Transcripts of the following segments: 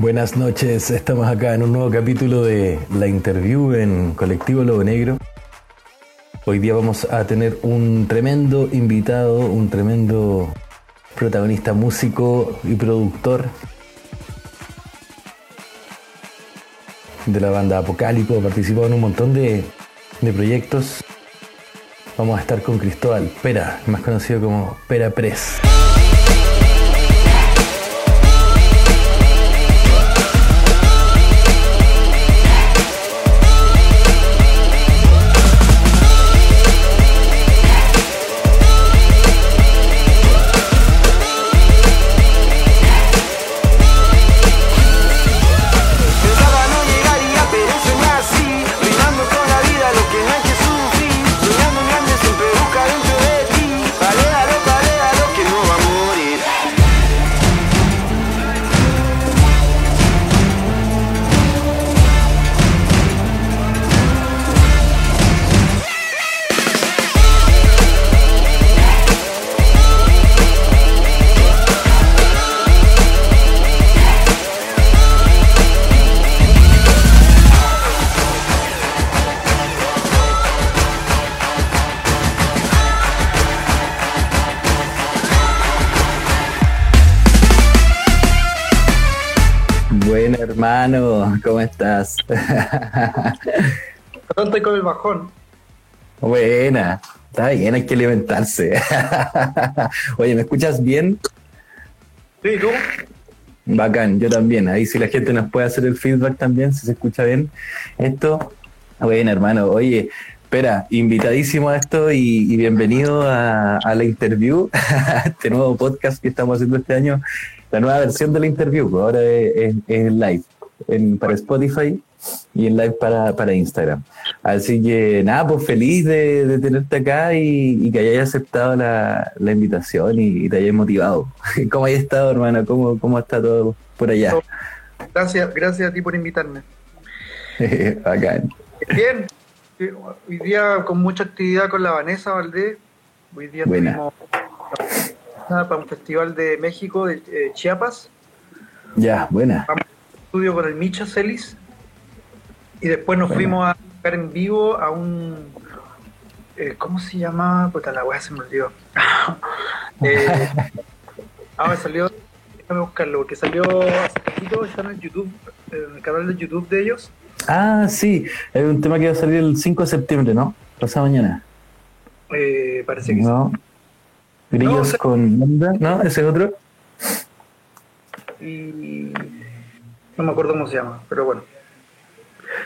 Buenas noches, estamos acá en un nuevo capítulo de La Interview en Colectivo Lobo Negro. Hoy día vamos a tener un tremendo invitado, un tremendo protagonista músico y productor de la banda Apocalipto, ha participado en un montón de, de proyectos. Vamos a estar con Cristóbal Pera, más conocido como Pera Press. Hermano, ¿cómo estás? Estoy con el bajón. Buena, está bien, hay que alimentarse. Oye, ¿me escuchas bien? Sí, ¿tú? Bacán, yo también. Ahí si la gente nos puede hacer el feedback también, si se escucha bien esto. Bueno, hermano, oye, espera, invitadísimo a esto y, y bienvenido a, a la interview, a este nuevo podcast que estamos haciendo este año, la nueva versión de la interview, pues ahora es, es- live, en, para Spotify y en live para, para Instagram. Así que nada, pues feliz de, de tenerte acá y, y que hayas aceptado la, la invitación y, y te hayas motivado. ¿Cómo has estado, hermano? ¿Cómo, cómo está todo por allá? Gracias, gracias a ti por invitarme. Bacán. Bien, hoy día con mucha actividad con la Vanessa Valdés. Hoy día Buena. tuvimos para un festival de México, de eh, Chiapas. Ya, buena. Vamos estudio con el Micha Celis. Y después nos fuimos a tocar en vivo a un. eh, ¿Cómo se llama? Puta, la weá se me olvidó. eh, ah, me salió. Déjame buscarlo, porque salió hace poquito, está en el YouTube, en el canal de YouTube de ellos. Ah, sí, es un tema que va a salir el 5 de septiembre, ¿no? Pasado mañana. Eh, parece que ¿No? Grillos No, o sea- con banda, ¿no? Ese es otro. sí. Y no me acuerdo cómo se llama, pero bueno.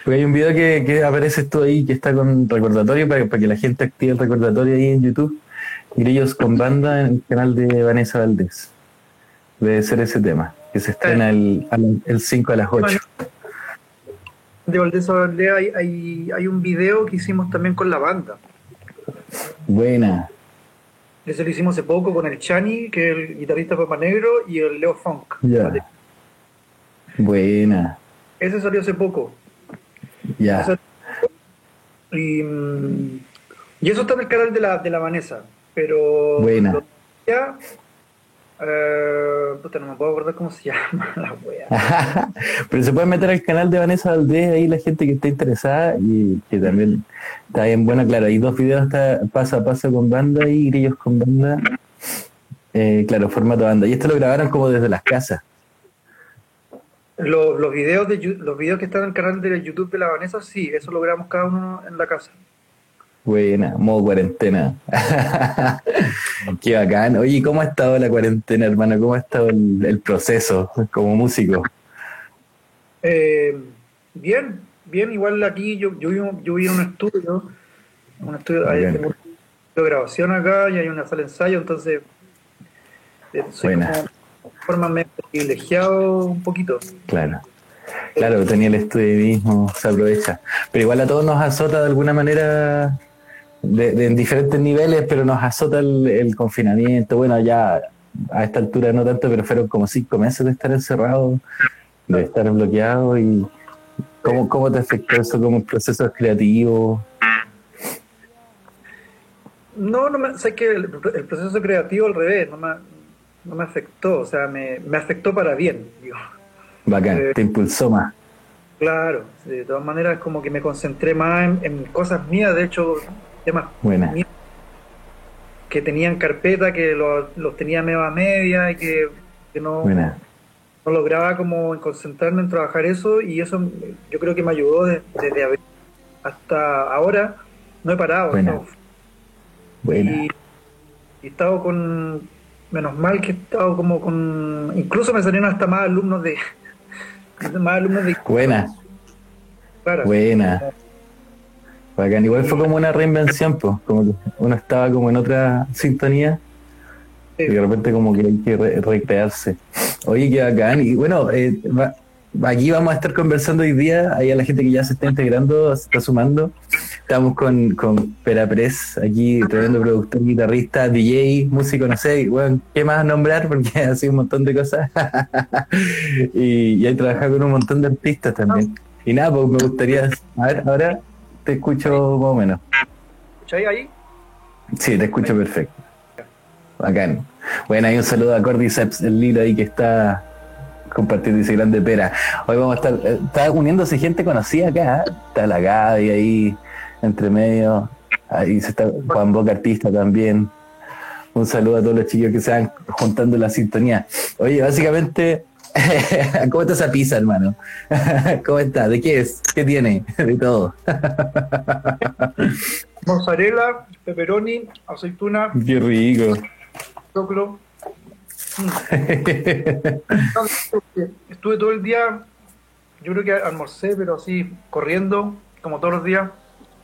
Porque hay un video que, que apareces tú ahí que está con recordatorio para, para que la gente active el recordatorio ahí en YouTube. Grillos con banda en el canal de Vanessa Valdés. Debe ser ese tema, que se estrena el, el 5 a las 8. De Valdés a Valdés hay, hay, hay un video que hicimos también con la banda. Buena. Ese lo hicimos hace poco con el Chani, que es el guitarrista Papa Negro, y el Leo Funk. Ya. Buena. Ese salió hace poco. Ya. Y, y eso está en el canal de la, de la Vanessa. Pero. Buena. ya, eh, puta, no me puedo acordar cómo se llama la wea. Pero se puede meter al canal de Vanessa Valdés ahí la gente que está interesada y que también está bien bueno, claro, hay dos videos está paso a paso con banda y grillos con banda. Eh, claro, formato banda. Y esto lo grabaron como desde las casas. Los, los videos de los videos que están en el canal de YouTube de la Vanessa, sí, eso lo grabamos cada uno en la casa. Buena, modo cuarentena. Qué bacán. Oye, ¿cómo ha estado la cuarentena, hermano? ¿Cómo ha estado el, el proceso como músico? Eh, bien, bien, igual aquí yo, yo, vivo, yo vivo en un estudio, un estudio hay tengo un estudio de grabación acá y hay una sala de ensayo, entonces eh, soy Buena. como forma medio privilegiado un poquito. Claro. Claro, tenía el mismo, se aprovecha. Pero igual a todos nos azota de alguna manera, de, de- en diferentes niveles, pero nos azota el, el confinamiento. Bueno, ya a esta altura no tanto, pero fueron como cinco meses de estar encerrado, de estar bloqueado. y ¿Cómo, cómo te afectó eso como procesos creativos? No, no me, sé que el, el proceso creativo al revés, no me, no me afectó, o sea, me, me afectó para bien, digo. Bacán, Eh, te impulsó más. Claro, de todas maneras como que me concentré más en, en cosas mías, de hecho, temas Buena. míos que tenían carpeta, que lo- los tenía medio a media y que, que no, Buena. no lograba como concentrarme en trabajar eso y eso yo creo que me ayudó de- desde abril hasta ahora, no he parado. Buena. no. Buena. Y, y he estado con, menos mal que he estado como con, incluso me salieron hasta más alumnos de, más alumnos de Buena. Clara. Buena. Bacán. Igual fue como una reinvención, pues. Como que uno estaba como en otra sintonía Sí. y de repente como que hay que re- recrearse. Oye, qué bacán. Y bueno, eh, va- aquí vamos a estar conversando hoy día. Hay a la gente que ya se está integrando, se está sumando. Estamos con, con Pera Press, aquí tremendo productor, guitarrista, DJ, músico, no sé, bueno, ¿qué más nombrar? Porque ha sido un montón de cosas. y, y hay trabajado con un montón de artistas también. Y nada, pues me gustaría, a ver, ahora te escucho más o menos. ¿Escucháis ahí? Sí, te escucho perfecto. Bacán. Bueno, hay un saludo a Cordyceps, el Lilo ahí que está compartiendo ese grande pera. Hoy vamos a estar, eh, está uniéndose gente conocida acá, ¿eh? está la Gaby ahí, entre medio, ahí se está Juan Boca Artista también. Un saludo a todos los chicos que se van juntando en la sintonía. Oye, básicamente, ¿cómo está esa pizza, hermano? ¿Cómo está? ¿De qué es? ¿Qué tiene? De todo. Mozzarella, pepperoni, aceituna, Qué rico. choclo. Estuve todo el día, yo creo que almorcé, pero así, corriendo, como todos los días,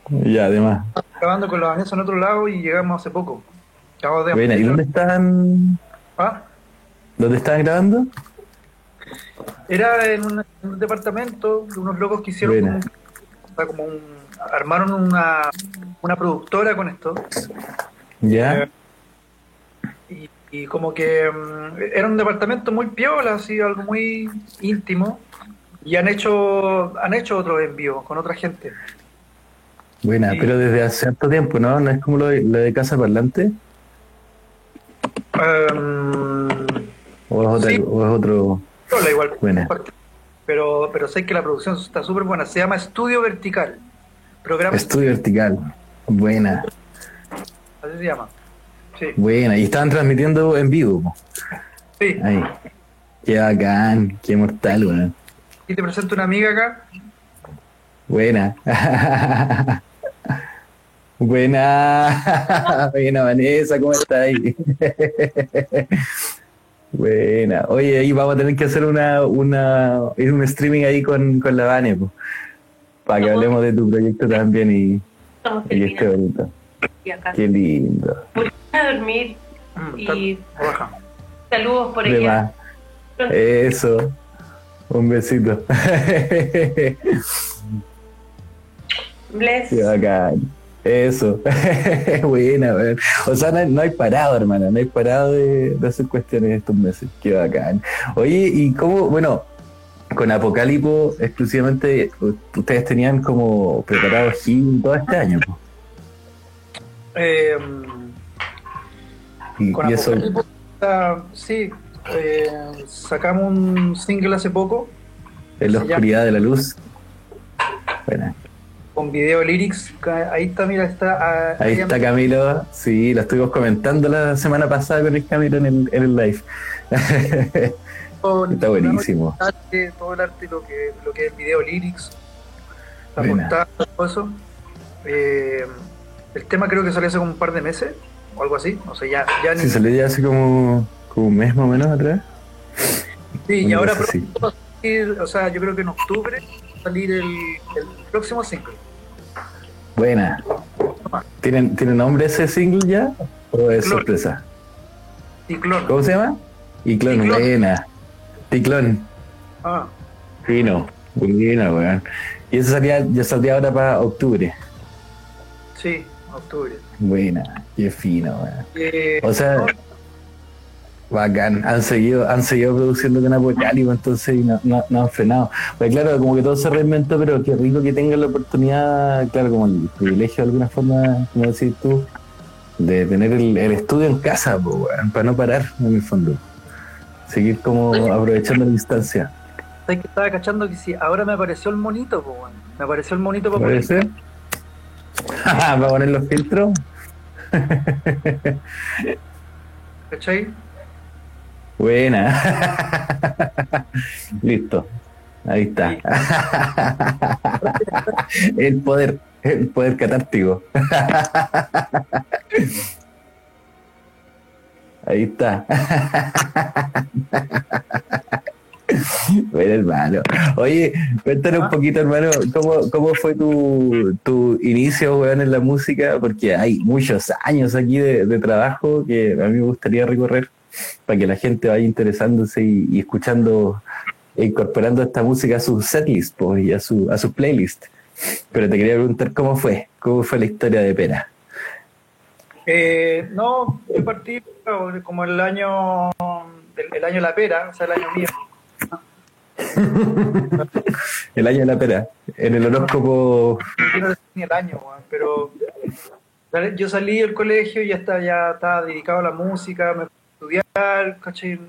ya, además. grabando con la Vanessa en otro lado y llegamos hace poco. De Buena, ¿y dónde están? Ah, ¿Dónde están grabando? Era en un, en un departamento de unos locos que hicieron como, o sea, como un, armaron una, una productora con esto ¿Ya? y, y como que mm, era un departamento muy piola, así algo muy íntimo y han hecho han hecho otros envíos con otra gente. Buena, Sí. pero desde hace harto tiempo, ¿no? ¿No es como lo de, lo de Casa Parlante? Em, ¿O es, otra- Sí. o es otro? igual, Buena. pero pero sé que la producción está súper buena. Se llama Estudio Vertical. Programa Estudio Vertical. Buena, así se llama. Sí, buena. Y estaban transmitiendo en vivo. po. sí. Ahí. Qué bacán, qué mortal, weón. Y te presento una amiga acá. Buena. Buena. Buena, Vanessa, ¿cómo estás ahí? Buena. Oye, ahí vamos a tener que hacer una, una, ir un streaming ahí con, con la Vane, po, para que hablemos de tu proyecto también y, y esté bonito. y acá. Qué lindo. A dormir Mm, y saludos por más. Eso. Un besito. Bless. Qué bacán. Eso. Buena, weón. O sea, no hay, no hay parado, hermano. No hay parado de, de hacer cuestiones estos meses. Qué bacán. Oye, ¿y cómo, bueno, con Apocalipo exclusivamente, ustedes tenían como preparado Gil todo este año? po? Y, Con y eso, Apocalipsis, sí, eh, sacamos un single hace poco en la llama- oscuridad de la luz. Buena. con video lyrics. Ahí está, mira, está. ah, Ahí está Camilo. Sí, lo estuvimos comentando la semana pasada con el Camilo en el, en el live. Está buenísimo. Todo el arte, todo el arte, lo que, lo que es el video lyrics, la Buena. portada, todo eso. Eh, el tema creo que salió hace como un par de meses o algo así. O sea, ya, ya ni. Sí, salió ya hace como, como un mes más o menos atrás. Sí, y ahora pronto va a salir, o sea, yo creo que en octubre va a salir el, el próximo single. Buena. ¿Tienen, ¿Tiene nombre ese single ya? ¿O es Clon. sorpresa? Ciclón. ¿Cómo se llama? Iclón, Ciclón. buena. Ticlón, Ah, fino. Buena, weón. Y eso salía, ya saldría ahora para octubre. sí, octubre. Buena, qué fino, weón. Eh, O sea, no, bacán. Han seguido, han seguido produciendo con Apocalipsis, entonces y no, no, no han frenado. Pues claro, como que todo se reinventó, pero qué rico que tengan la oportunidad, claro, como el privilegio de alguna forma, como decís tú, de tener el, el estudio en casa, pues, weón, para no parar, en el fondo. Seguir como aprovechando la instancia. ¿Sabes que estaba cachando que si ahora me apareció el monito, po, weón? Me apareció el monito para ¿Puede ser? ¿Va a poner los filtros? ¿cachai? Buena. Listo. Ahí está. El poder, el poder catártico. Ahí está. Bueno, hermano. Oye, cuéntanos un poquito, hermano, ¿cómo, cómo fue tu, tu inicio, weón, en la música? Porque hay muchos años aquí de, de trabajo que a mí me gustaría recorrer para que la gente vaya interesándose y, y escuchando, e incorporando esta música a su setlist pues, y a su, a su playlist. Pero te quería preguntar cómo fue, cómo fue la historia de Pera. Eh, no, yo partí como el año el, el año la pera, o sea, el año mío. El año de la Pera, en el horóscopo. Yo no sé ni el año, pero yo salí del colegio y ya estaba, ya estaba dedicado a la música, me fui a estudiar, ¿cachai? En,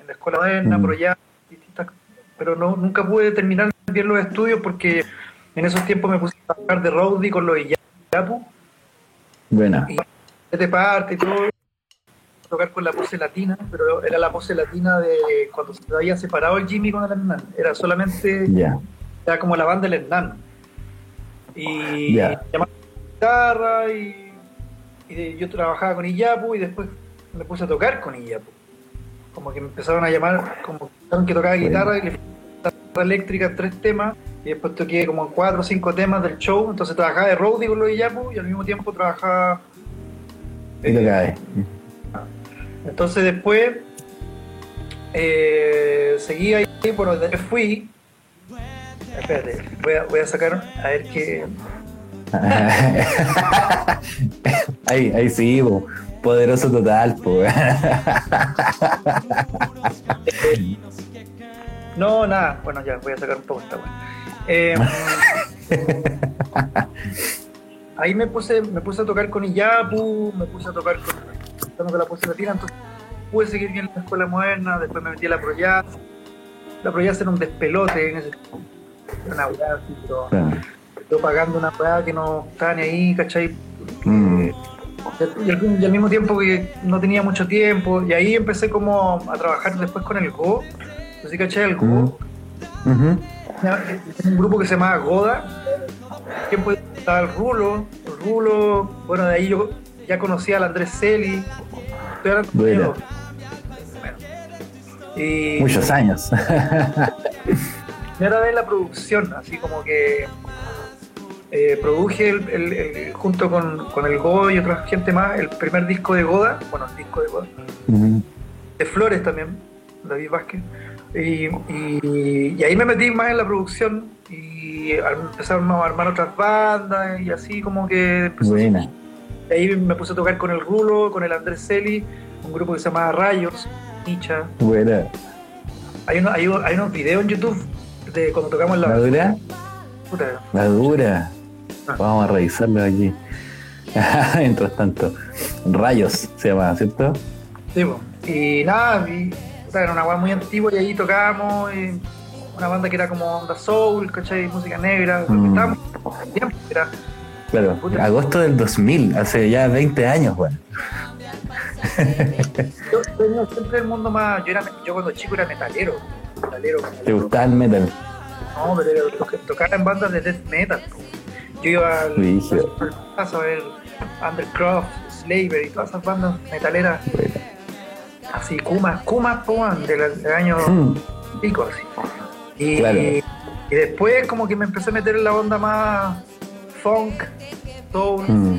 en la escuela moderna, Mm. pero ya distintas, pero no, nunca pude terminar bien los estudios porque en esos tiempos me puse a trabajar de roadie con los Iyapu, Buena. y de parte y todo, tocar con la pose latina, pero era la pose latina de cuando se había separado el Jimmy con el Hernán, era solamente era como la banda del Hernán. Y Ya. llamaba guitarra y, yo trabajaba con Iyapu y después me puse a tocar con Iyapu. Como que me empezaron a llamar, como que tocaba guitarra y le guitarra eléctrica en tres temas y después toqué como en cuatro o cinco temas del show, entonces trabajaba de roadie con los Iyapu y al mismo tiempo trabajaba. Entonces después eh, seguí ahí, bueno, después fui. Espérate, voy a, voy a sacar a ver qué. ahí, ahí sí, po. poderoso total, po. No, nada, bueno, ya voy a sacar un poco esta. Eh, ahí me puse, me puse a tocar con Iyapu, me puse a tocar con, con la pose latina, entonces pude seguir bien en la escuela moderna, después me metí a la Proyaz. La Proyaz era un despelote en ese era una weá así, pero yo pagando una weá que no estaba ni ahí, ¿cachai? Mm, Y al, y al mismo tiempo que no tenía mucho tiempo, y ahí empecé como a trabajar después con el Go. ¿Tú sí cachai el Go? mm. Ujú. Un grupo que se llamaba Goda. Tiempo estaba el Rulo, el Rulo, bueno, de ahí yo ya conocía al Andrés Celi. Bueno. Muchos años. era de la producción, así como que eh, produje el- el- el- junto con, con el Go y otra gente más el primer disco de Goda, bueno, el disco de Goda, de Flores también, David Vázquez. Y, y- y ahí me metí más en la producción y empezaron a armar otras bandas y así como que empezó Buena. Y ahí me puse a tocar con el Rulo, con el Andrés Celi, un grupo que se llama Rayos, Nicha. Buena. Hay, uno- hay, un- hay unos videos en YouTube de cuando tocamos la ¿La dura? puta, La dura. Vamos a revisarlo aquí. Mientras tanto. Rayos se llama, ¿cierto? Sí, po. y nada, y, puta, era una banda muy antigua y ahí tocábamos, y una banda que era como onda soul, ¿cachai? Música negra, Mm. estábamos era, Claro. Agosto del 2000, hace ya 20 años, bueno. yo tenido siempre el mundo más, yo, era, yo cuando chico era metalero, metalero, ¿Te gustaba el metal? no, pero era, lo que tocaba en bandas de death metal, yo iba al Rígido. a ver Undercroft, Slaver y todas esas bandas metaleras, Bueno. así, Kuma, Kuma, po, man, del, del año Hmm. pico así. Y, Claro. y después como que me empecé a meter en la onda más funk, soul, Hmm.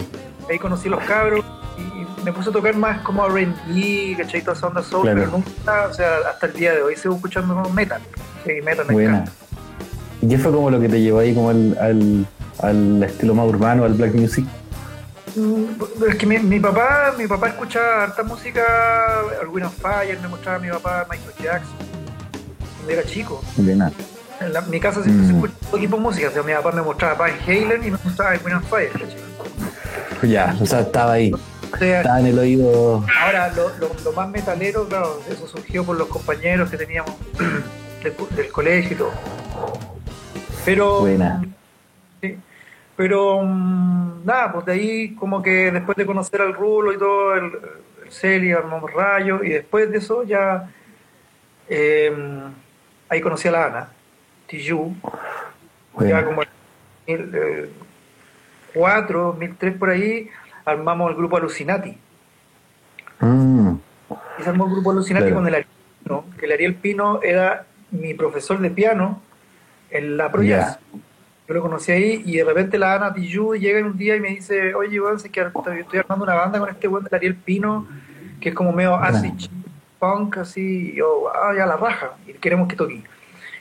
ahí conocí los cabros y me puse a tocar más como R&B, ¿cachai? Toda esa onda soul, Claro. pero nunca, o sea, hasta el día de hoy sigo escuchando como metal. Sí, metal me Buena. encanta. ¿Y qué fue como lo que te llevó ahí como al, al, al estilo más urbano, al black music? Mm, Es que mi, mi papá, mi papá escuchaba harta música, Wind of Fire, me mostraba a mi papá Michael Jackson, cuando era chico. Buena. En la- mi casa siempre se Mm. escucha todo tipo de música, o sea, mi papá me mostraba Van Halen y me mostraba Wind of Fire. Ya, o sea, estaba ahí. O sea, Estaba en el oído. Ahora, lo, lo- lo más metalero, claro, eso surgió por los compañeros que teníamos del, del colegio y todo. Pero, Buena. sí, pero mm, nada, pues de ahí como que después de conocer al Rulo y todo, el, el Celi, armamos Rayo, y después de eso ya, eh, ahí conocí a la Ana, Tijoux, ya Buena. como en el 2004, 2003 por ahí, armamos el grupo Alucinati. Mm, Y se armó el grupo Alucinati Claro. con el Ariel Pino, que el Ariel Pino era mi profesor de piano en la Pro Ya. Jazz. Yo lo conocí ahí y de repente la Ana Tijoux llega en un día y me dice, oye, weón, sé que estoy, estoy armando una banda con este weón del Ariel Pino, que es como medio acid punk, así, y yo, ah, ya la raja, y queremos que toque.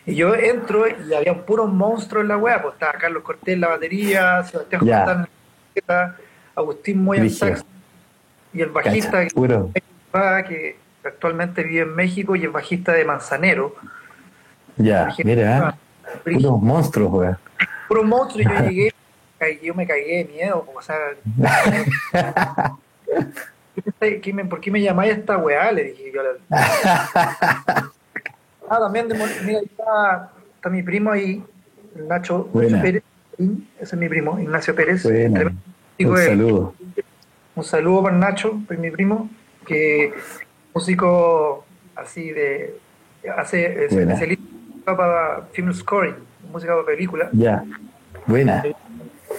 Y yo entro y había un puro monstruo en la wea, pues estaba Carlos Cortés en la batería, Sebastián. Jordán en la Agustín Moya en sax, y el bajista cacha, que, actualmente vive en México y es bajista de Manzanero. Ya, mira, Ah, brígido. puros monstruos, weón. puro monstruo y yo llegué y yo me cagué de miedo, o sea, ¿qué me- ¿por qué me llamáis a esta weá? Le dije yo. Ah, también, de, mira, está, está mi primo ahí, Nacho, Pérez, ese es mi primo, Ignacio Pérez. Un saludo. un saludo para Nacho, para mi primo, que músico así de, hace, es Buena. especialista para film scoring, música para películas, Ya. Buena.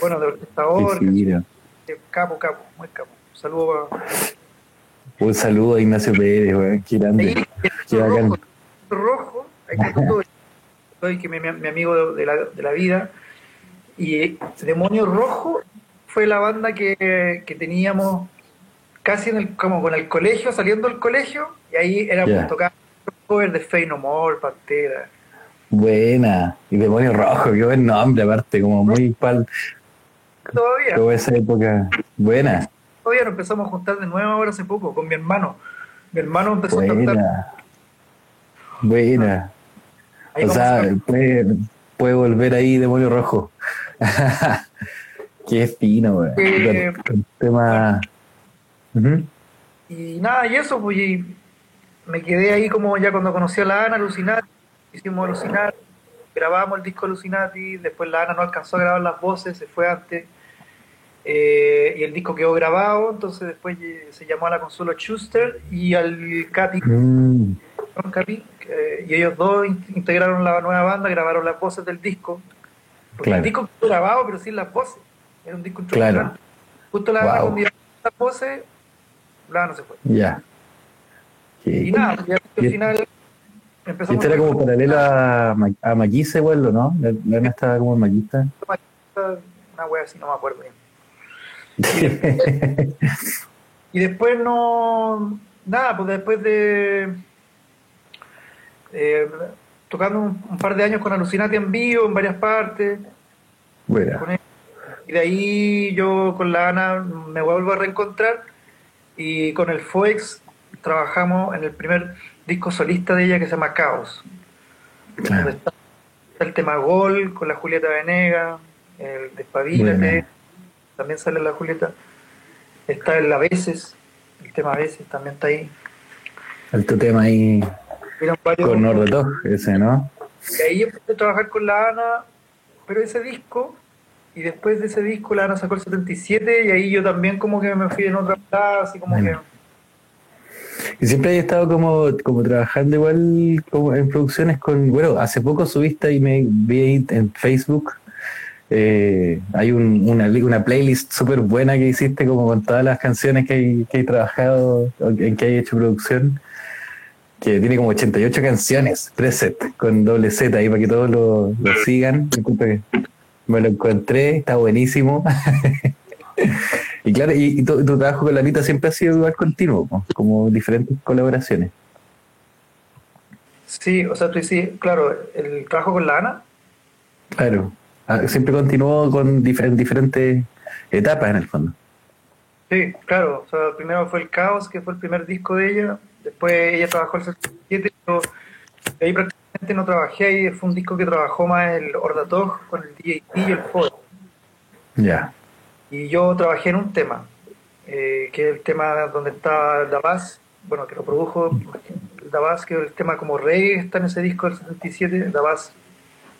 bueno, de orquestador, capo, capo, muy capo. Un saludo para... Un saludo a Ignacio Pérez, weón. Qué grande. Qué bacán. Rojo, ahí está todo, soy que mi, mi amigo de, la, de la vida, y Demonio Rojo fue la banda que, que teníamos casi en el, como con el colegio, saliendo del colegio, y ahí éramos Ya. tocar cover de Fey No More, Pantera. Buena. Y Demonio Rojo, qué buen nombre, aparte, como muy pal. Todavía, Como esa época. Buena. todavía nos empezamos a juntar de nuevo ahora hace poco, con mi hermano. Mi hermano empezó a cantar. Buena. Ahí O sea, puede, puede volver ahí Demonio Rojo. Qué fino, weón. Eh, tema. Y nada, y eso, pues y me quedé ahí como ya cuando conocí a la Ana, Alucinati, hicimos Alucinati, grabamos el disco Alucinati, después la Ana no alcanzó a grabar las voces, se fue antes, eh, y el disco quedó grabado, entonces después eh, se llamó a la consola Schuster y al Capi, Mm. Capi, eh, y ellos dos in- integraron la nueva banda, grabaron las voces del disco, porque Claro. el disco quedó grabado pero sin las voces, era un disco Claro. instrumental. Justo la Ana Wow. las voces, la Ana se fue. ya. Y nada, ya al Y- final Y empezamos este era como paralelo a, Ma- a Maquisa igual, ¿o no? La, Ana estaba como en Maquista. una wea así, no me acuerdo bien. Y después no, nada, pues después de eh, tocando un, un par de años con Alucinati en vivo en varias partes, y de ahí yo con la Ana me vuelvo a reencontrar y con el Foex trabajamos en el primer disco solista de ella que se llama Caos. Donde está el tema Gol con la Julieta Venega, el Despabilate, Bueno. también sale la Julieta. Está el A veces, el tema A veces también está ahí. Alto tema ahí Con Nordotog, ese, ¿no? Y ahí empecé a trabajar con la Ana, pero ese disco, y después de ese disco la Ana sacó el 77 y ahí yo también como que me fui en otra plaza, así como Bueno. Y siempre he estado como, como trabajando igual como en producciones con, bueno, hace poco subiste y me vi ahí en Facebook, eh, hay un- una, una playlist súper buena que hiciste como con todas las canciones que hay, que hay trabajado, en que hay hecho producción, que tiene como 88 canciones, preset, con doble Z ahí para que todos lo, lo sigan. Me lo encontré, está buenísimo. Y claro, y, y tu, tu trabajo con la Anita siempre ha sido igual continuo, como diferentes colaboraciones. Sí, o sea, tú dices, claro, el trabajo con la Ana, Claro. Ah, Siempre continuó con difer- en diferentes etapas en el fondo. Sí, claro. O sea, primero fue el Caos, que fue el primer disco de ella. Después ella trabajó el 77. Yo de ahí prácticamente no trabajé. Ahí fue un disco que trabajó más el Ordatog con el DJT y el Ford. Ya. Y yo trabajé en un tema, eh, que es el tema donde está La Paz, bueno, que lo produjo Dabas, que el tema como rey está en ese disco del 77. Dabas,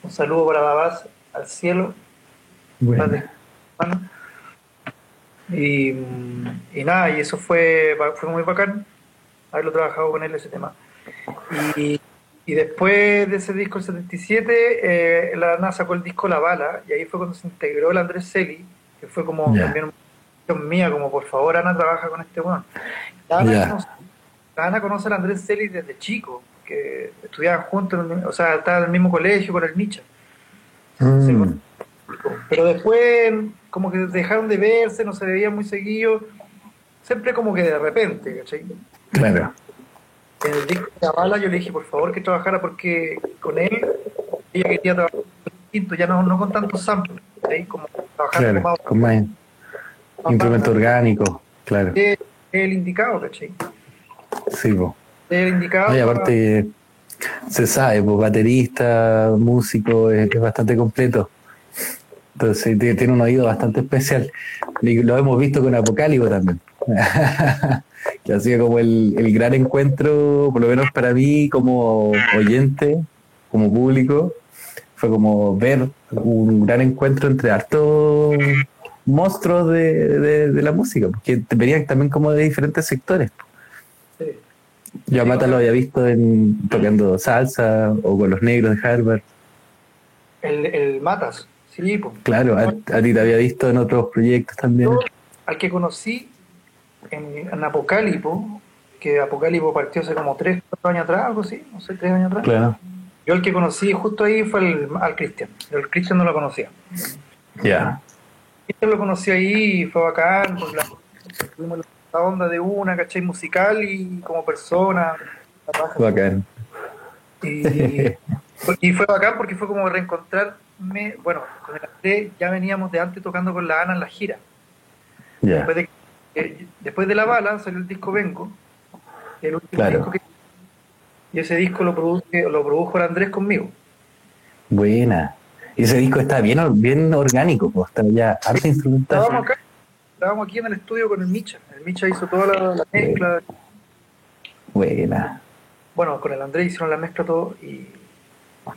un saludo para Dabas al cielo. Bueno, Bueno. Y, mm, y nada, y eso fue, fue muy bacán haberlo trabajado con él ese tema. Y, y después de ese disco, el 77, eh, la Ana sacó el disco La Bala, y ahí fue cuando se integró el Andrés Celi, que fue como Ya. también mía, como por favor Ana trabaja con este weón. La Ana, Ya. conoce, Ana conoce al Andrés Celi desde chico, que estudiaban juntos, o sea, estaba en el mismo colegio con el Micha. mm, Pero después, como que dejaron de verse, no se veían muy seguido. Siempre como que de repente, ¿cachai? claro, En el disco de Zavala yo le dije, por favor, que trabajara porque con él ella quería trabajar distinto, ya no, no con tantos samples, ¿cachai? Como trabajar claro, con más- con más más instrumento orgánico, claro, Es el indicado, ¿cachai? sí, po. Es el indicado. Y aparte se sabe, pues baterista, músico, es, es bastante completo. Entonces tiene, un oído bastante especial. Y lo hemos visto con Apocalipsis también. que ha sido como el, el gran encuentro, por lo menos para mí como oyente, como público, fue como ver un gran encuentro entre hartos monstruos de, de- de la música, porque venían también como de diferentes sectores. Sí. Yo a Mata lo había visto en, tocando salsa o con los negros de Harvard. El, el Matas, sí, pues. Claro, a, a ti te había visto en otros proyectos también. Yo, al que conocí en, en Apocalipo, que Apocalipo partió hace como 3, 4 años atrás, algo así, no sé, 3 años atrás. Claro. Yo el que conocí justo ahí fue el, al Cristian. El Cristian no lo conocía. Ya. Cristian lo conocí ahí y fue bacán, porque la, tuvimos la onda de una, ¿cachai? Musical y como persona. Bacán. Y, y fue bacán porque fue como reencontrarme, bueno, con el Andrés ya veníamos de antes tocando con la Ana en la gira. Ya. Después de, eh, después de La Bala salió el disco Vengo, el último Claro. disco que... Y ese disco lo, produce, lo produjo el Andrés conmigo. Buena. Y ese disco está bien, bien orgánico, pues, está ya arte instrumental. Estábamos acá, estábamos aquí en el estudio con el Micha. El Micha hizo toda la, la mezcla. Buena. Bueno, con el Andrés hicieron la mezcla todo y,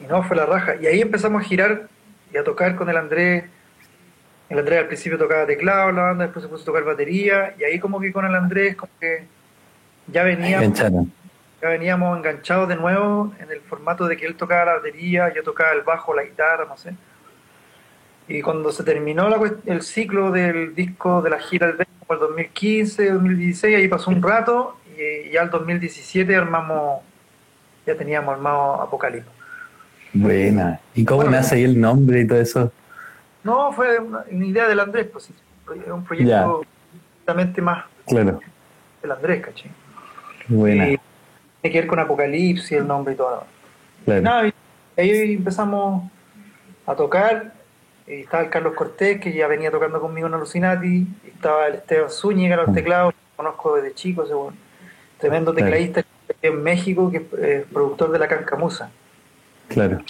y no, fue la raja. Y ahí empezamos a girar y a tocar con el Andrés. El Andrés al principio tocaba teclado la banda, después se puso a tocar batería y ahí como que con el Andrés como que ya veníamos, ya veníamos enganchados de nuevo en el formato de que él tocaba la batería, yo tocaba el bajo, la guitarra, no sé. Y cuando se terminó la el ciclo del disco de la gira del el 2015, 2016, ahí pasó un rato y ya el 2017 armamos, ya teníamos armado Apocalipsis. Buena. ¿Y cómo Bueno. nace ahí el nombre y todo eso? No, fue una, una idea del Andrés, pues sí, es un proyecto completamente más Claro. del Andrés, ¿cachai? Buena. Y tiene que ver con Apocalipsis, el nombre y todo. Claro. Nada, y ahí empezamos a tocar. Y estaba el Carlos Cortés, que ya venía tocando conmigo en Alucinati. Y estaba el Esteban Zúñiga en los Mm. teclados, que conozco desde chico, ese weón. Tremendo Claro. tecladista en México, que es eh, productor de la Cancamusa. Claro.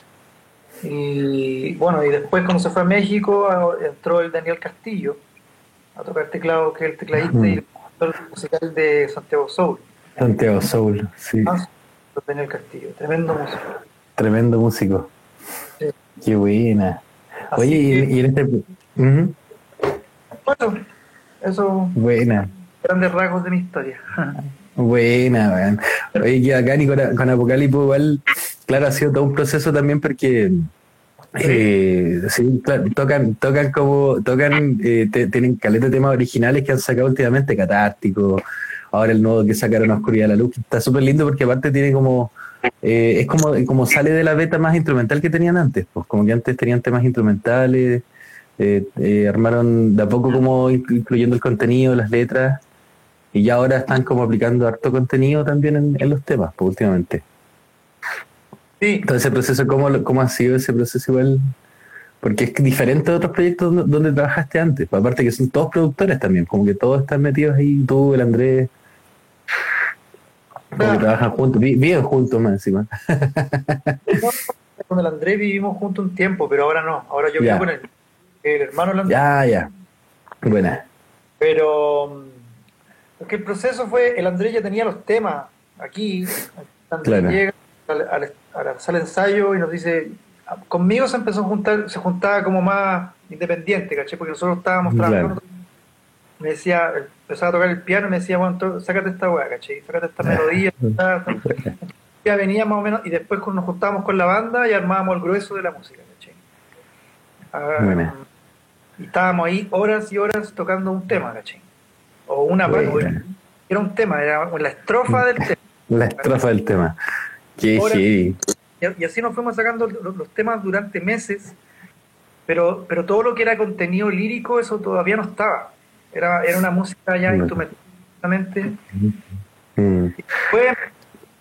Y bueno, y después cuando se fue a México, entró el Daniel Castillo a tocar teclado, que es el tecladista Mm. y el productor musical de Santiago Soul. Santiago Soul, sí. Ah, Daniel Castillo, tremendo músico. Tremendo músico. Sí. Qué buena. Así Oye, y, que- y en este... Bueno, eso Buena. grandes rasgos de mi historia. Buena, weón. Oye, que acá y con, con Apocalipsis igual, claro, ha sido todo un proceso también porque eh, sí, claro, tocan, tocan como, tocan, eh, te- tienen caleta de temas originales que han sacado últimamente, Catártico, ahora el nuevo que sacaron Oscuridad de la Luz, que está súper lindo porque aparte tiene como, eh, es como, como sale de la beta más instrumental que tenían antes, pues como que antes tenían temas instrumentales, eh, eh, armaron de a poco como inclu- incluyendo el contenido, las letras, y ya ahora están como aplicando harto contenido también en, en los temas, pues, últimamente. Sí, Entonces, ese proceso, ¿cómo, ¿cómo ha sido ese proceso igual? Porque es diferente de otros proyectos donde, trabajaste antes. pues, Aparte que son todos productores también, como que todos están metidos ahí, tú, el Andrés, como que trabajan juntos, vi- viven juntos más encima. con el Andrés vivimos juntos un tiempo, pero ahora no. Ahora yo Ya. vivo con el, el hermano del Andrés. Ya, ya. Buena. Pero, mm, Porque el proceso fue, el Andrés ya tenía los temas aquí, Andrés Claro. llega al- al- a la sala de ensayo y nos dice, conmigo se empezó a juntar, se juntaba como más independiente, ¿caché? Porque nosotros estábamos Claro. trabajando. Me decía, empezaba a tocar el piano y me decía, bueno, to- sácate esta weá, ¿caché? Sácate esta melodía. esta- Ya venía más o menos, y después nos juntábamos con la banda y armábamos el grueso de la música, ¿caché? Ah, y estábamos ahí horas y horas tocando un tema, ¿caché? O una parte, era un tema, era la estrofa del tema. La estrofa del tema. Qué Ahora- heavy. Y, así nos fuimos sacando los, temas durante meses, pero, pero todo lo que era contenido lírico, eso todavía no estaba. Era, era una música ya Bueno. instrumental. justamente. Mm, Fue un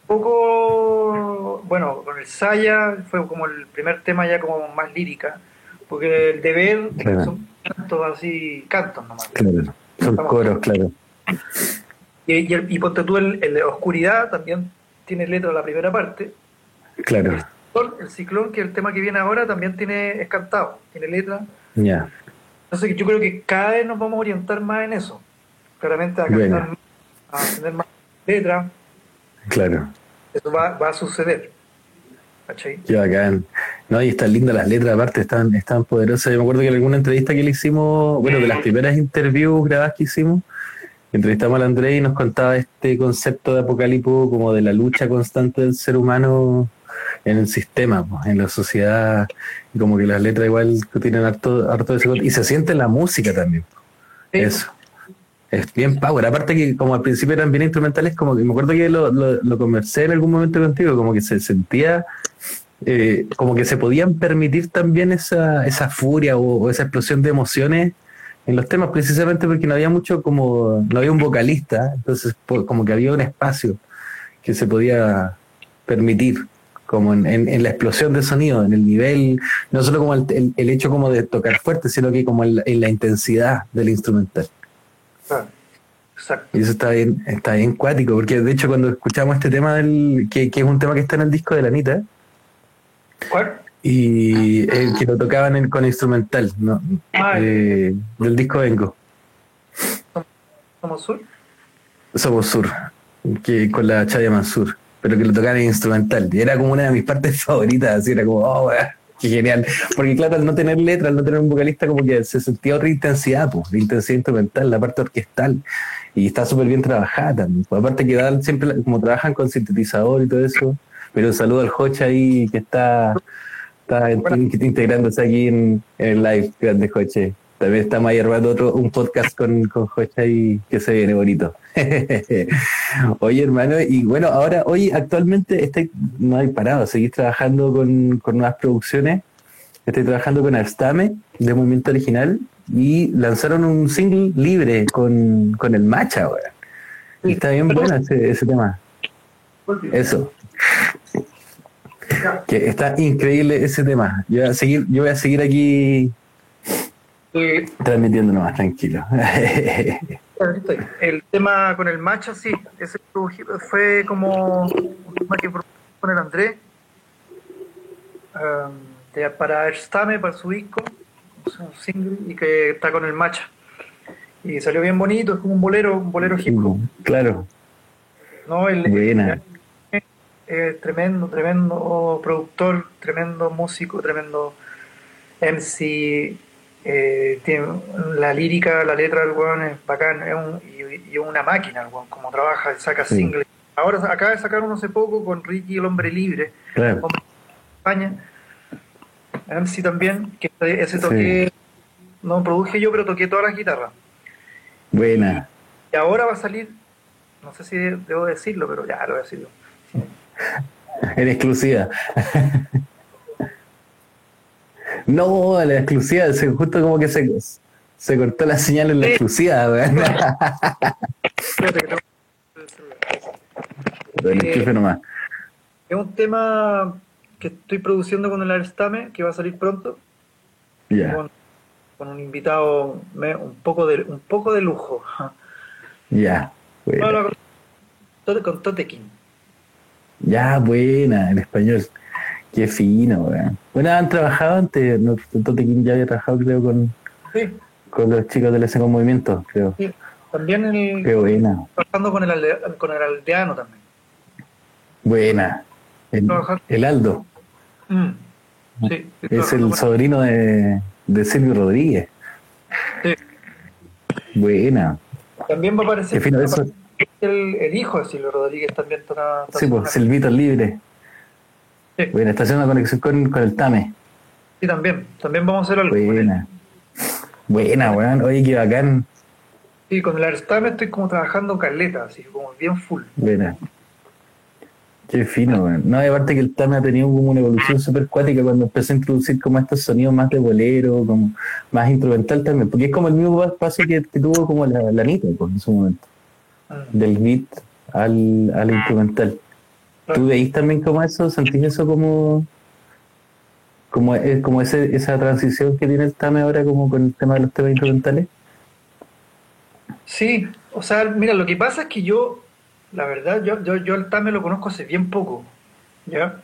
poco, bueno, con el Saya fue como el primer tema ya como más lírica, porque el deber Claro. son cantos así, cantos nomás. claro. Son coros, claro. Y, y, el- y ponte tú el, el de Oscuridad también tiene letra la primera parte. Claro. El ciclón, que es el tema que viene ahora, también tiene es cantado, tiene letra. Ya. Entonces yo creo que cada vez nos vamos a orientar más en eso. Claramente a cantar Bueno. más, a tener más letra, Claro. eso va, va a suceder. ¿Cachai? Qué bacán. No, y están lindas las letras, aparte, están, están poderosas. Yo me acuerdo que en alguna entrevista que le hicimos, bueno, de las primeras interviews grabadas que hicimos, entrevistamos al Andrés y nos contaba este concepto de apocalipsis como de la lucha constante del ser humano en el sistema, pues, en la sociedad, y como que las letras igual tienen harto, harto de ese y se siente en la música también. Sí. Eso. Es bien power. Aparte que como al principio eran bien instrumentales, como que me acuerdo que lo, lo, lo conversé en algún momento contigo, como que se sentía, eh, como que se podían permitir también esa, esa furia o, o esa explosión de emociones en los temas, precisamente porque no había mucho como, no había un vocalista, entonces como que había un espacio que se podía permitir como en, en- en la explosión de sonido, en el nivel, no solo como el, el- el hecho como de tocar fuerte, sino que como en la- en la intensidad del instrumental. Exacto. Y eso está bien, está bien cuático, porque de hecho cuando escuchamos este tema del, que, que es un tema que está en el disco de la Anita, ¿Cuál? Y el que lo tocaban en- con instrumental, ¿no? Ah, Eh, del disco Vengo, Somos Sur. Somos Sur, que con la Chaya Mansur, pero que lo tocaban en instrumental. Y era como una de mis partes favoritas, así era como, oh, weá, qué genial. Porque claro, al no tener letra, al no tener un vocalista, como que se sentía otra intensidad, pues, de intensidad instrumental, la parte orquestal. Y está súper bien trabajada también. Pues, aparte que dan siempre, como trabajan con sintetizador y todo eso. Pero un saludo al Hocha ahí que está, está in- integrándose aquí en, el live, grande Joche. También estamos ahí armando otro, un podcast con, con Jocha y que se viene bonito. oye, hermano, y bueno, ahora, hoy actualmente estoy, no hay parado, seguís trabajando con, con nuevas producciones. Estoy trabajando con Arstame de Movimiento Original y lanzaron un single libre con, con el Macha, weón. Y está bien bueno ese, ese tema. Eso. Que está increíble ese tema. Yo voy a seguir, yo voy a seguir aquí transmitiendo nomás, tranquilo. El tema con el macho, sí, ese fue como un tema que con el Andrés um, de- para Erstame, para su disco, un single, y que está con el macha. Y salió bien bonito, es como un bolero, un bolero hip hop. claro, ¿no? El, buena. Eh, tremendo, tremendo productor, tremendo músico, tremendo MC. eh, tiene la lírica, la letra del weón es bacán, es un, y, y una máquina el weón, como trabaja, saca Sí. singles. Ahora acaba de sacar uno hace poco con Ricky el hombre libre, Claro. hombre de España. MC también, que ese Sí. toqué, no produje yo, pero toqué todas las guitarras. Buena. Y ahora va a salir, no sé si debo decirlo, pero ya lo voy a decirlo. En exclusiva. no, la exclusiva, se- justo como que se, se cortó la señal en la exclusiva, weón. Nomás. Es un tema que estoy produciendo con el Arstame, que va a salir pronto, Ya, con, con un invitado me- un poco de un poco de lujo. ya. con, Tote- con Totekin. Ya, buena, en español. Qué fino, weón. Bueno, han trabajado antes, no, Tote King ya había trabajado, creo, con, Sí, con los chicos del ese con movimiento, creo. sí. También el, Qué buena. trabajando con el, alde- con el aldeano también. Buena. El, el Aldo. Mm. Sí, estoy Es el sobrino de, de Silvio Rodríguez. Sí. Buena. También va a aparecer Qué fino va a eso. aparecer el, el hijo de Silvio Rodríguez también está, Sí, pues Silvito Libre. Sí. Buena, está haciendo una conexión con, con el Tame. Sí, también. También vamos a hacer algo. Buena. Buena, weón. Oye, qué bacán. Sí, con el Arstam estoy como trabajando caleta, así como bien full. Buena. Qué fino, weón. No, aparte que el Tame ha tenido como una evolución súper cuática cuando empezó a introducir como estos sonidos más de bolero, como más instrumental también, porque es como el mismo pa- paso que, que tuvo como la, la Anita, pues, en su momento. Del beat al, al instrumental. ¿Tú veis también como eso? ¿Sentís eso como como, como ese, esa transición que tiene el Tame ahora como con el tema de los temas instrumentales? Sí, o sea, mira, lo que pasa es que yo, la verdad, yo, yo, yo al Tame lo conozco hace bien poco, ¿ya?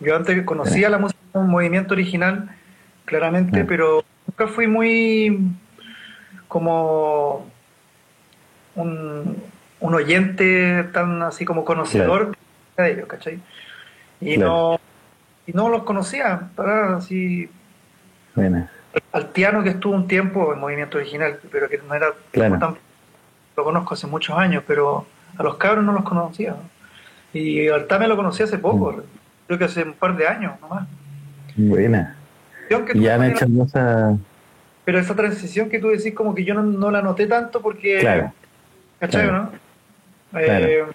Yo antes conocía la música como un movimiento original, claramente, pero nunca fui muy como un, un oyente tan así como conocedor de ellos, ¿cachai? Y Claro. no y no los conocía, para así Buena, Altiano que estuvo un tiempo en movimiento original, pero que no era Claro. tan lo conozco hace muchos años, pero a los cabros no los conocía. Y Altame lo conocí hace poco, Mm. creo que hace un par de años nomás. buena. Y aunque Y han tú- hecho Pero esa transición que tú decís como que yo no, no la noté tanto porque... claro, ¿Cachai, claro. no? Eh, de la he hecho,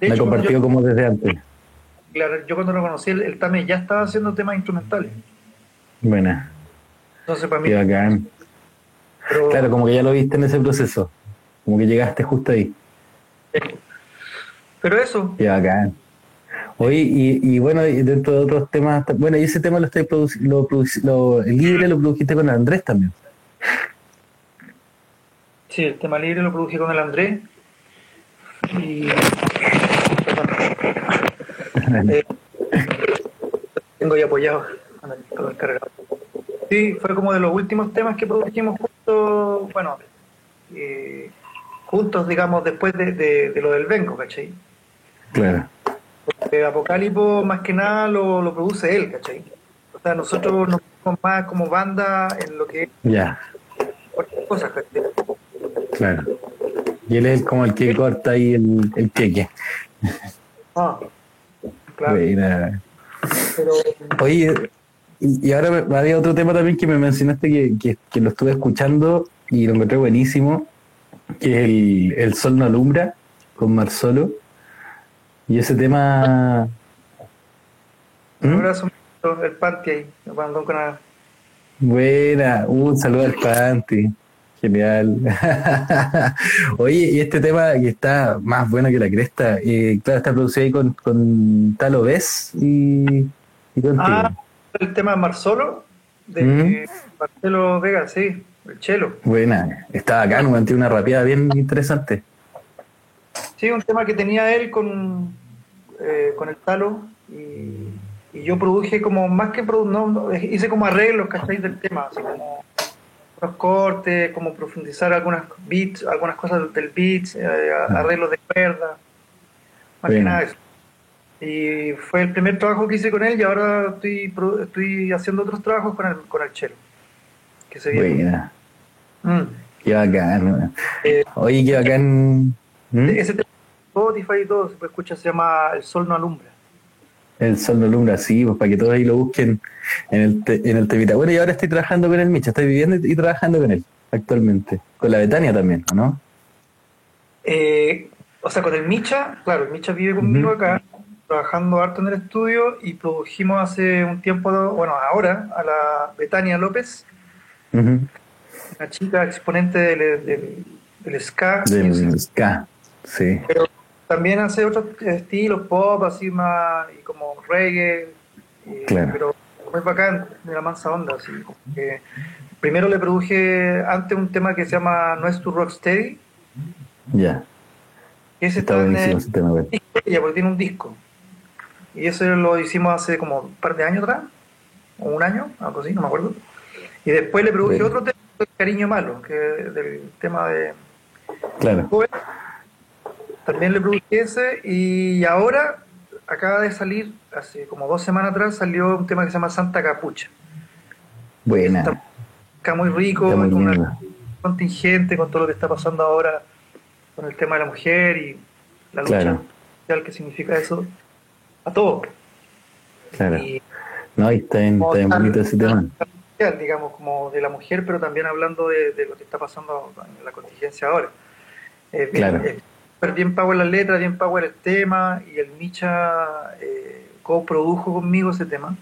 cuando compartido yo, como desde antes. claro, yo cuando lo conocí, el, el Tame ya estaba haciendo temas instrumentales. Buena, Entonces para mí... qué bacán. pero- Claro, como que ya lo viste en ese proceso, como que llegaste justo ahí. pero eso, Qué bacán. Oye, y, y bueno, dentro de otros temas, bueno, y ese tema lo estoy lo, lo- el libre lo produjiste con Andrés también. Sí, el tema libre lo produje con el Andrés. Y. Eh, tengo ya apoyado con el, cargador. Sí, fue como de los últimos temas que produjimos juntos, bueno, eh, juntos, digamos, después de, de- de lo del Vengo, ¿cachai? Claro, Porque Apocalipo, más que nada, lo, lo produce él, ¿cachai? O sea, nosotros nos vemos más como banda en lo que es ya, otras cosas, ¿cachai? claro. Y él es como el que corta ahí el, el queque. Ah, claro. Pero Oye, y, ahora había otro tema también que me mencionaste que, que, que lo estuve escuchando y lo encontré buenísimo, que es el, el Sol no alumbra con Marsolo. Y ese tema... un ¿Mm? abrazo, el Panty ahí, Buena, un saludo al Panty. Genial. Oye, y este tema que está más bueno que la cresta, eh, claro, está producido ahí con, con Talo Ves y, y contigo. Ah, el tema de Marsolo, de Mm. Marcelo Vega, sí, el chelo. Buena, está acá, tiene una rapeada bien interesante. Sí, un tema que tenía él con, eh, con el talo y, y yo produje como, más que produ no, no, hice como arreglos, ¿cachai? Del tema, así como unos cortes, como profundizar algunas beats, algunas cosas del beat, eh, arreglos de cuerda, más que nada eso. Y fue el primer trabajo que hice con él y ahora estoy, estoy haciendo otros trabajos con el, con el chelo. Que se viene. Buena, Mm. qué bacán. Eh, Oye, qué bacán. ¿Mm? ese tema, Spotify y todo, se puede escuchar, se llama El Sol no alumbra. El sol no alumbra, sí, pues para que todos ahí lo busquen en el, te- en el temita. Bueno, y ahora estoy trabajando con el Micha, estoy viviendo y, y trabajando con él actualmente. Con la Betania también, ¿o ¿no? Eh, o sea, con el Micha, claro, el Micha vive conmigo acá, trabajando harto en el estudio y produjimos hace un tiempo, bueno, ahora, a la Betania López, una chica exponente del, del, del ska, Del ska, sí. pero también hace otros estilos, pop, así más, y como reggae, y- Claro. pero muy bacán, de la mansa onda, así, que primero le produje antes un tema que se llama No es tu Rocksteady, Ya, que ese está en el- ese tema, ella porque tiene un disco. Y eso lo hicimos hace como un par de años atrás, o un año, algo así, no me acuerdo. Y después le produje Bueno. otro tema, Cariño Malo, que es del tema de Claro. También le produje ese y ahora acaba de salir, hace como dos semanas atrás, salió un tema que se llama Santa Capucha. Buena. Está, está muy rico, Está muy con una contingente con todo lo que está pasando ahora con el tema de la mujer y la lucha Claro. social que significa eso a todo. Claro. Y No, y está bien, está bien bonito ese tema. social, digamos, como de la mujer, pero también hablando de, de lo que está pasando en la contingencia ahora. Claro. Bien power la letra, bien power el tema, y el Micha eh, coprodujo conmigo ese tema.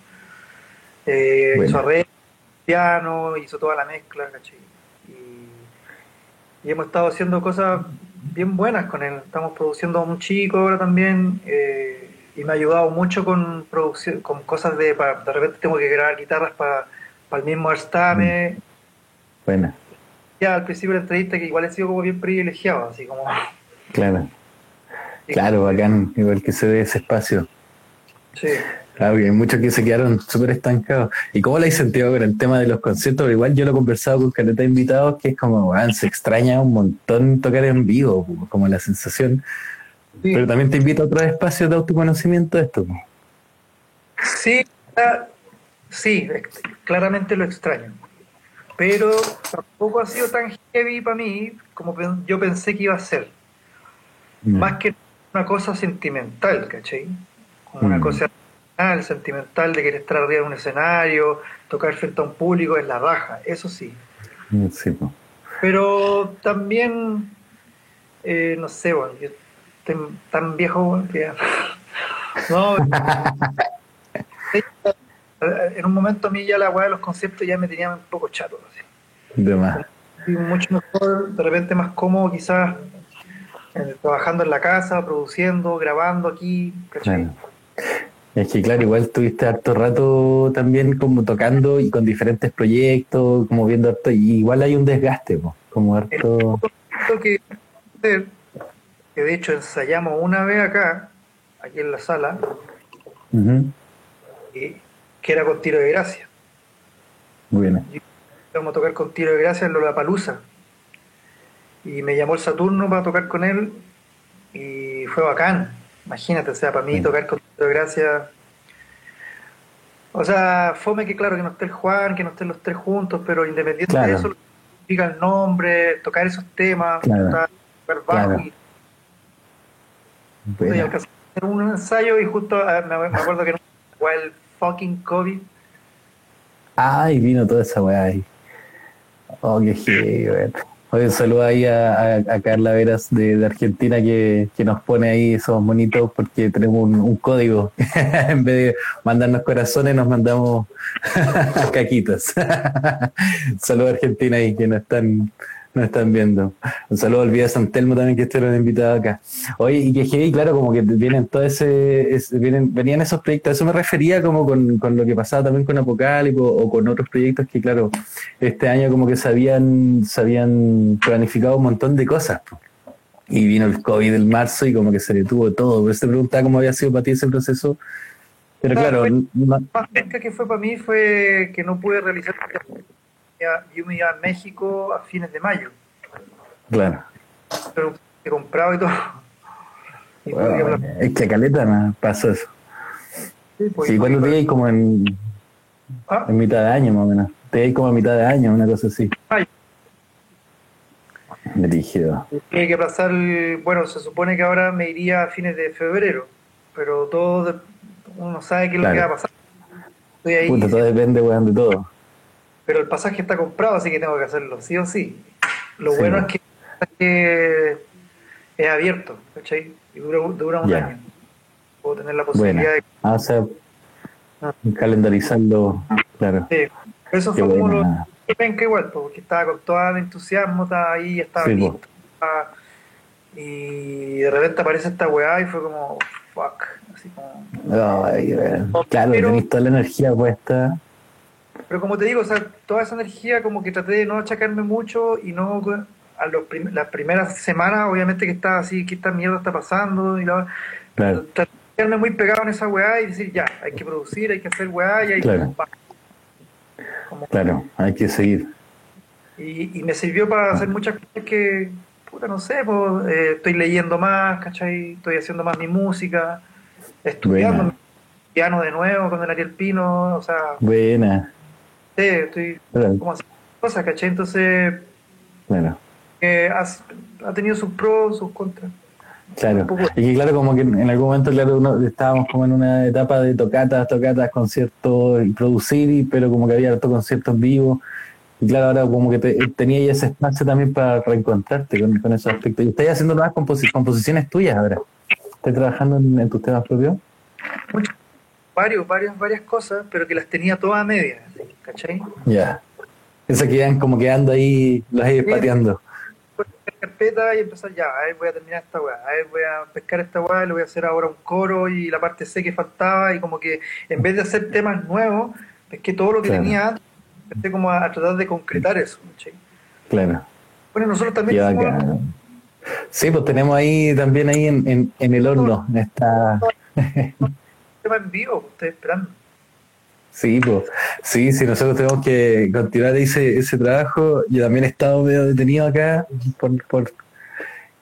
Eh, Bueno. Hizo arreglo, piano, hizo toda la mezcla, ¿cachai? Y, y hemos estado haciendo cosas bien buenas con él. Estamos produciendo a un chico ahora también, eh, y me ha ayudado mucho con producción, con cosas de, pa- de repente tengo que grabar guitarras para el mismo Arstame. Buena. Ya al principio de la entrevista que igual he sido como bien privilegiado, así como... Claro. Claro, bacán. Igual que se dé ese espacio. Sí. Claro, que hay muchos que se quedaron súper estancados. ¿Y cómo le hay sentido con el tema de los conciertos? Igual yo lo he conversado con caleta de invitados, que es como, weón, se extraña un montón tocar en vivo, como la sensación. Sí. Pero también te invito a otros espacios de autoconocimiento de esto. Sí, ah, sí, claramente lo extraño. Pero tampoco ha sido tan heavy para mí como yo pensé que iba a ser. Más que una cosa sentimental, ¿cachai? Como una Mm. cosa sentimental de querer estar arriba de un escenario, tocar frente a un público es la raja, eso sí. Mm, Sí, po. Pero también, eh, no sé, bueno, yo estoy tan viejo que... No, en un momento a mí ya la weá de los conceptos ya me tenía un poco chato. así. de más. Y mucho mejor, de repente más cómodo quizás trabajando en la casa, produciendo, grabando aquí, ¿cachai? Claro. Es que claro, igual estuviste harto rato también como tocando y con diferentes proyectos, como viendo harto, y igual hay un desgaste, po, como harto... Lo que, que de hecho ensayamos una vez acá, aquí en la sala, y- que era con tiro de gracia. Bueno, Íbamos a tocar con tiro de gracia en Lollapalooza. Y me llamó el Saturno para tocar con él y fue bacán. Imagínate, o sea, para mí Sí. tocar con de gracia. O sea, fome que claro que no esté el Juan, que no estén los tres juntos, pero independiente Claro. de eso, diga el nombre, tocar esos temas, Claro. tocar bajo Claro. y, bueno. alcancé a hacer un ensayo y justo ah, me, acuerdo que no fue el fucking COVID. Ay, vino toda esa weá ahí. Oh, qué weón. Oye, saludo ahí a, a- a Carla Veras de, de Argentina que, que nos pone ahí esos monitos porque tenemos un, un código. en vez de mandarnos corazones, nos mandamos caquitas. saludo a Argentina ahí que nos están, nos están viendo. Un saludo al Vida San Telmo también que estuvieron invitados acá. Oye, y que claro, como que vienen todo ese, ese- vienen, venían esos proyectos, a eso me refería como con, con lo que pasaba también con Apocalipsis o con otros proyectos que claro, este año como que se habían, se habían planificado un montón de cosas. Y vino el COVID del marzo y como que se detuvo todo. Por eso te preguntaba cómo había sido para ti ese proceso. Pero Claro, claro, fue- no- más cerca que fue para mí fue que no pude realizar yo me iba a México a fines de mayo claro. pero he comprado y todo y es que Caleta me pasó eso. sí, pues, Sí, y ¿cuántos tuve que- días? Como en, Ah, en mitad de año más o menos. Te di como a mitad de año, una cosa así. Rígido. Tuve que el- bueno se supone que ahora me iría a fines de febrero pero todo uno no sabe qué es lo Claro. que va a pasar estoy ahí Puta, todo depende, weón, de todo. Pero el pasaje está comprado así que tengo que hacerlo sí o sí lo Sí. bueno es que, es abierto ¿cachai? y dura, dura un año puedo tener la posibilidad de Ah, o sea, calendarizando, claro. Sí, eso Qué fue como lo que penca igual, po, porque estaba con todo el entusiasmo, estaba ahí, estaba Sí, listo. estaba- y de repente aparece esta weá y fue como, fuck, así como... Ay, claro, Pero- tenéis toda la energía puesta. Pero como te digo, o sea, toda esa energía como que traté de no achacarme mucho y no... A los prim- las primeras semanas, obviamente que estaba así, ¿qué esta mierda está pasando? Y la, Claro. traté de quedarme muy pegado en esa weá y decir, ya, hay que producir, hay que hacer weá y hay Claro. como- Claro, hay que seguir. Y, y me sirvió para hacer muchas cosas que puta, no sé, pues, eh, estoy leyendo más, ¿cachai? Estoy haciendo más mi música, estudiando piano de nuevo con el Ariel Pino, o sea, Buena. Sí, estoy como haciendo cosas, ¿cachai? Entonces, claro. eh, has- ha tenido sus pros, sus contras. Claro, y que claro, como que en algún momento, claro, uno- estábamos como en una etapa de tocatas, tocatas, conciertos y producir, y- pero como que había harto conciertos vivos, y claro, ahora como que te- tenía ya ese espacio también para reencontrarte con, con esos aspectos. Y estás haciendo nuevas composi- composiciones tuyas ahora. ¿Estás trabajando en, en tus temas propios? Varios, varias, varias cosas, pero que las tenía todas a medias, ¿cachai? Ya. Esas que como quedando ahí, las ibas Sí. pateando. carpeta y empezar ya, a ver, voy a terminar esta weá, a ver, voy a pescar esta weá, le voy a hacer ahora un coro y la parte C que faltaba y como que en vez de hacer temas nuevos, es que todo lo que Claro. tenía antes, empecé como a, a tratar de concretar eso, ¿cachai? Claro. Bueno, nosotros también hicimos. Sí, pues tenemos ahí también ahí en, en, en el horno, esta, un tema en vivo, estoy esperando. Sí, pues, sí, sí, nosotros tenemos que continuar ese, ese trabajo. Yo también he estado medio detenido acá por, por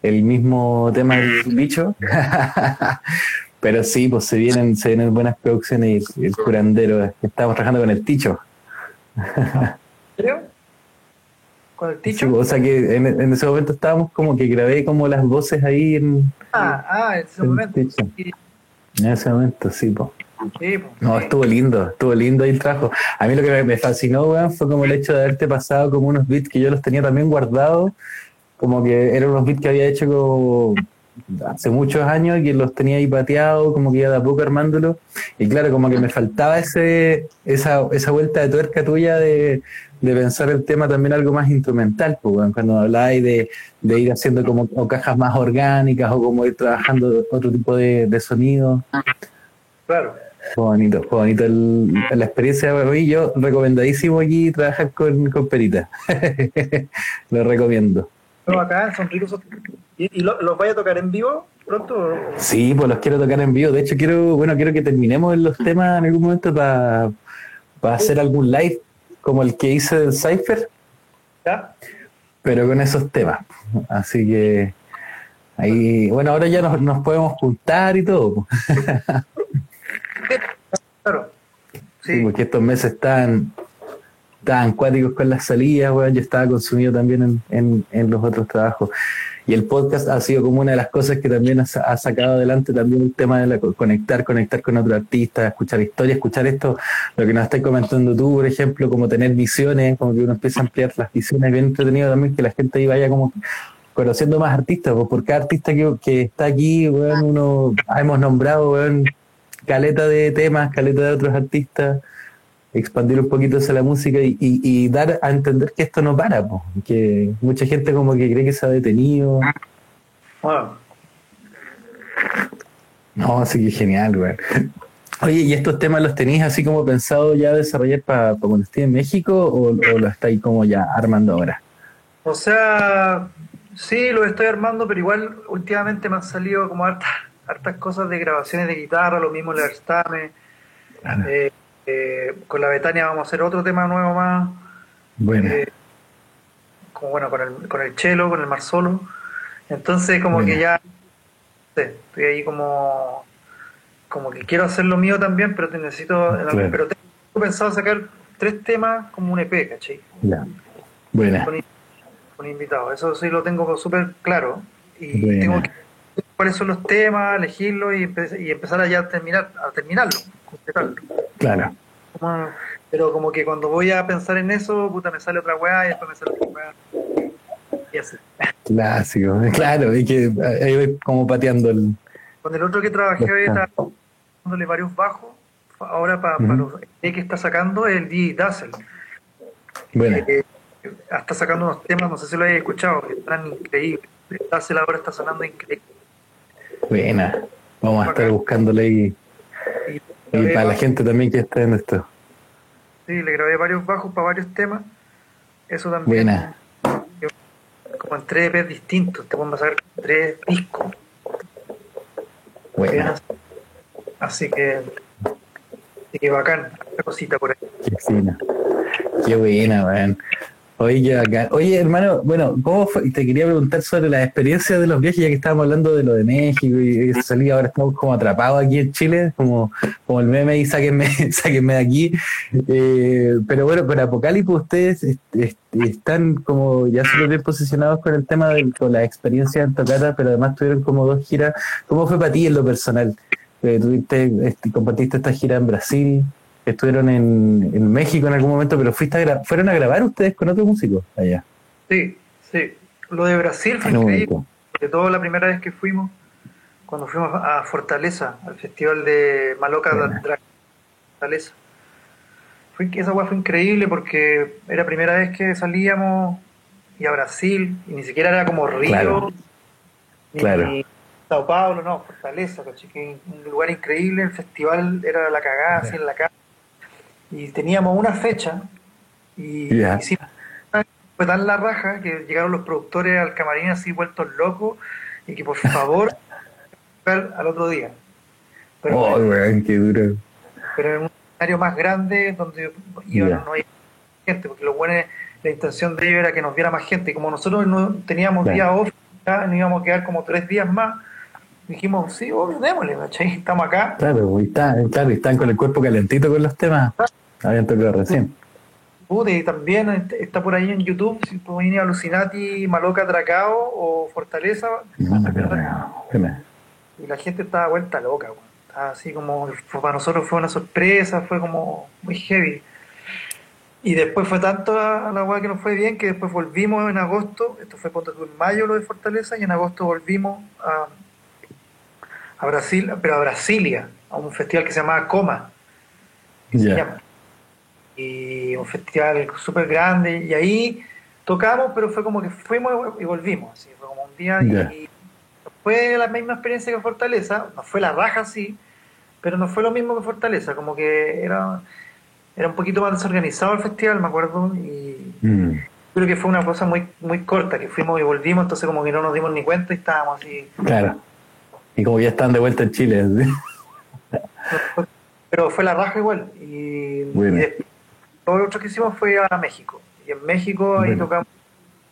el mismo tema del bicho. Pero sí, pues se vienen, se vienen buenas producciones y el curandero. Estamos trabajando con el Ticho. ¿En serio? Con el ticho. pues, o sea que en, en ese momento estábamos como que grabé como las voces ahí en, ah, ah, en ese momento. Ticho. En ese momento, sí, sí, pues, No, estuvo lindo, estuvo lindo ahí el trabajo. A mí lo que me, me fascinó, weón, fue como el hecho de haberte pasado como unos beats que yo los tenía también guardados, como que eran unos beats que había hecho como hace muchos años que los tenía ahí pateados, como que iba de a poco armándolo. Y claro, como que me faltaba ese esa, esa vuelta de tuerca tuya de, de pensar el tema también algo más instrumental, pues, cuando hablabais de, de ir haciendo como o cajas más orgánicas o como ir trabajando otro tipo de, de sonido. Claro. Fue bonito, fue bonito el- la experiencia para mí. Yo recomendadísimo aquí trabajar con, con Perita. Lo recomiendo. Pero acá son ricos. ¿Y, y lo- los vaya a tocar en vivo pronto? Sí, pues los quiero tocar en vivo. De hecho, quiero, bueno, quiero que terminemos los temas en algún momento para hacer algún live como el que hice del Cypher, ¿Ya? pero con esos temas. Así que ahí, bueno, ahora ya nos, nos podemos juntar y todo. Claro. Sí, Sí. porque estos meses están tan cuáticos con las salidas, weón. Yo estaba consumido también en, en, en los otros trabajos. Y el podcast ha sido como una de las cosas que también ha, sa- ha sacado adelante también el tema de la, co- conectar, conectar con otro artista, escuchar historias, escuchar esto, lo que nos estás comentando tú, por ejemplo, como tener visiones, como que uno empieza a ampliar las visiones, bien entretenido también que la gente ahí vaya como conociendo más artistas, pues por cada artista que, que está aquí, weón, uno hemos nombrado, weón, caleta de temas, caleta de otros artistas, expandir un poquito hacia la música y, y- y dar a entender que esto no para, po, que mucha gente como que cree que se ha detenido. Bueno, No, así que genial, güey. Oye, ¿y estos temas los tenéis así como pensado ya desarrollar para cuando estés en México o, o lo estáis como ya armando ahora? O sea, sí, lo estoy armando, pero igual últimamente me han salido como hartas, hartas cosas de grabaciones de guitarra, lo mismo el Verstame. Eh, eh, con la Betania vamos a hacer otro tema nuevo más, Bueno, eh, como bueno, con el, con el cello, con el Marsolo. Entonces como Bueno. que ya, sé, estoy ahí como, como que quiero hacer lo mío también, pero te necesito, Claro. pero tengo pensado sacar tres temas como un EP, ¿cachai? ya. Buena. con, con invitados. Eso sí lo tengo súper claro. Y Buena. tengo que cuáles son los temas, elegirlos y, empe- y empezar a ya terminar, a terminarlo, completarlo. Claro. Como- pero como que cuando voy a pensar en eso, puta, me sale otra weá y después me sale otra weá. Y así. Clásico. Claro, y que ahí voy como pateando el. Con el otro que trabajé hoy está. dándole varios bajos. Ahora para Ujú. los que está sacando es el DJ Dazzle. Buena. Eh, está sacando unos temas, no sé si lo hayas escuchado, que están increíbles. Dazzle ahora está sonando increíble. Buena. Vamos a estar buscándole y, Y, y para la gente también que está en esto. Sí, le grabé varios bajos para varios temas. Eso también. Buena. Yo- como en tres EPs distintos. Te vamos a sacar tres discos. Buena. Así que. Así que bacán. Esta cosita por ahí. Qué buena, weón. Oye, bacán. Oye, hermano, bueno, ¿cómo fue? Te quería preguntar sobre las experiencias de los viajes, ya que estábamos hablando de lo de México y, y salí, ahora estamos como atrapados aquí en Chile, como, como el meme y sáquenme, sáquenme de aquí. Eh, pero bueno, pero Apocalipsis, ustedes est- est- están como ya súper bien posicionados con el tema de con la experiencia en Tocata, pero además tuvieron como dos giras. ¿Cómo fue para ti en lo personal? Eh, tuviste, este, compartiste esta gira en Brasil, estuvieron en, en México en algún momento, pero fuiste a fueron a grabar ustedes con otros músicos allá. Sí, sí. Lo de Brasil fue increíble. Sobre todo la primera vez que fuimos, cuando fuimos a Fortaleza, al festival de Maloca. Drag Fortaleza. Fue, esa weá fue increíble porque era la primera vez que salíamos y a Brasil, y ni siquiera era como Río, Claro. ni Claro. Sao Paulo, no, Fortaleza, caché, que un lugar increíble, el festival era la cagada, así en la casa. Y teníamos una fecha y Ya. hicimos fue tan la raja que llegaron los productores al camarín así vueltos locos y que por favor al otro día. Pero, Oh, weón, qué duro. pero en un escenario más grande donde iban, no hay gente, porque lo bueno es- la intención de ellos era que nos viera más gente. Y como nosotros no teníamos Claro. día off, ya nos íbamos a quedar como tres días más, dijimos, sí, obvio, démosle, ¿cachai? Estamos acá. Claro, y están, claro, están con el cuerpo calentito con los temas. Habían tocado recién. Pude, también este- está por ahí en YouTube, si ir a Alucinati, Maloca, Dracao o Fortaleza. No, no, no, no, espérame. Y la gente estaba vuelta loca, weón. Estaba así como, para nosotros fue una sorpresa, fue como muy heavy. Y después fue tanto la, la weá que nos fue bien que después volvimos en agosto, esto fue tú, en mayo lo de Fortaleza, y en agosto volvimos a, a Brasil, pero a Brasilia, a un festival que se llamaba Coma, que se Ya. llama. Y un festival súper grande, y ahí tocamos, pero fue como que fuimos y volvimos, así, fue como un día y- Ya. y fue la misma experiencia que Fortaleza, no fue la raja sí, pero no fue lo mismo que Fortaleza, como que era, era un poquito más desorganizado el festival, me acuerdo, y Mm, creo que fue una cosa muy muy corta, que fuimos y volvimos, entonces como que no nos dimos ni cuenta y estábamos así. claro. Y como ya están de vuelta en Chile. ¿sí? Pero fue la raja igual. Y, Bueno. y después, lo otro que hicimos fue a México. Y en México ahí tocamos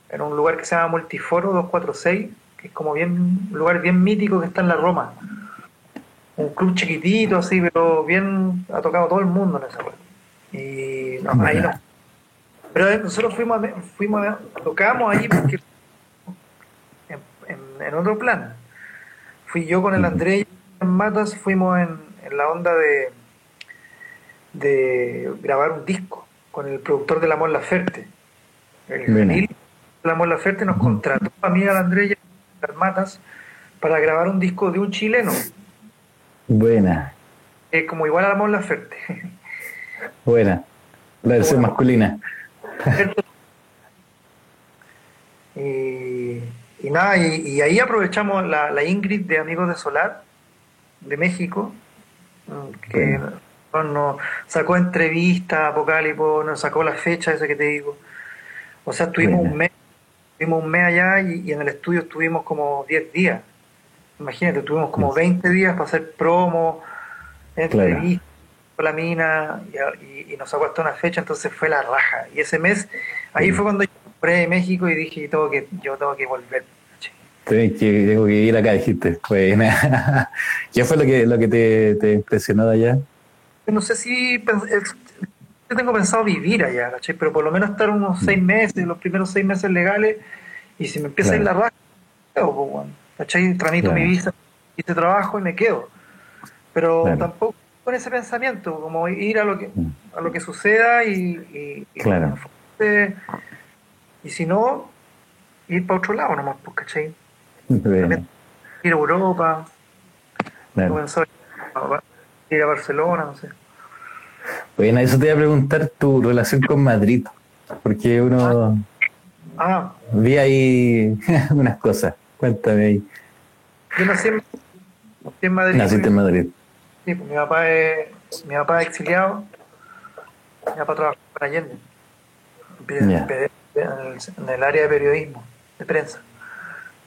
en un lugar que se llama Multiforo 246, que es como bien un lugar bien mítico que está en la Roma. Un club chiquitito así, pero bien ha tocado todo el mundo en esa web. Y no, ahí no. Pero nosotros fuimos, a, fuimos a- tocamos ahí porque en, en- en otro plan. Fui yo con el Andrés en Matas, fuimos en, en la onda de, de grabar un disco con el productor de La Mon Laferte. El. Janil de La Mon Laferte nos contrató a mí, al Andrés y a las Matas para grabar un disco de un chileno, Buena, es como igual a La Mon Laferte. buena. La versión Bueno. masculina. Y, y nada, y, y ahí aprovechamos la, la Ingrid de Amigos de Solar, de México, que nos, sacó entrevista, Apocalipo, nos sacó la fecha esa que te digo. O sea, estuvimos Buena. un mes, estuvimos un mes allá y, y en el estudio estuvimos como 10 días. Imagínate, tuvimos como 20 días para hacer promo, entrevistas con la mina y, y- y nos sacó hasta una fecha, entonces fue la raja. Y ese mes, ahí fue cuando yo compré México y dije, tengo que, yo tengo que volver. Tengo que, tengo que ir acá, dijiste. Buena. ¿Qué fue lo que, lo que te, te impresionó de allá? No sé si yo tengo pensado vivir allá, ¿cachai? pero por lo menos estar unos seis meses, los primeros seis meses legales, y si me empieza a ir la Claro. raja, pues, ¿cachai? Tramito Claro. mi visa, hice trabajo y me quedo. Pero Claro. tampoco con ese pensamiento, como ir a lo que, Mm. a lo que suceda y, y- y- Claro. y si no, ir para otro lado nomás, pues, ¿cachai? Ir a Europa, claro. comenzar a ir a Barcelona, no sé. Bueno, eso te iba a preguntar tu relación con Madrid, porque uno Ah, vi ahí unas cosas. Cuéntame ahí. yo nací en, nací en Madrid. Naciste en Madrid. Sí, pues mi papá es, mi papá es exiliado, mi papá trabaja para Allende, en el, en el área de periodismo, de prensa.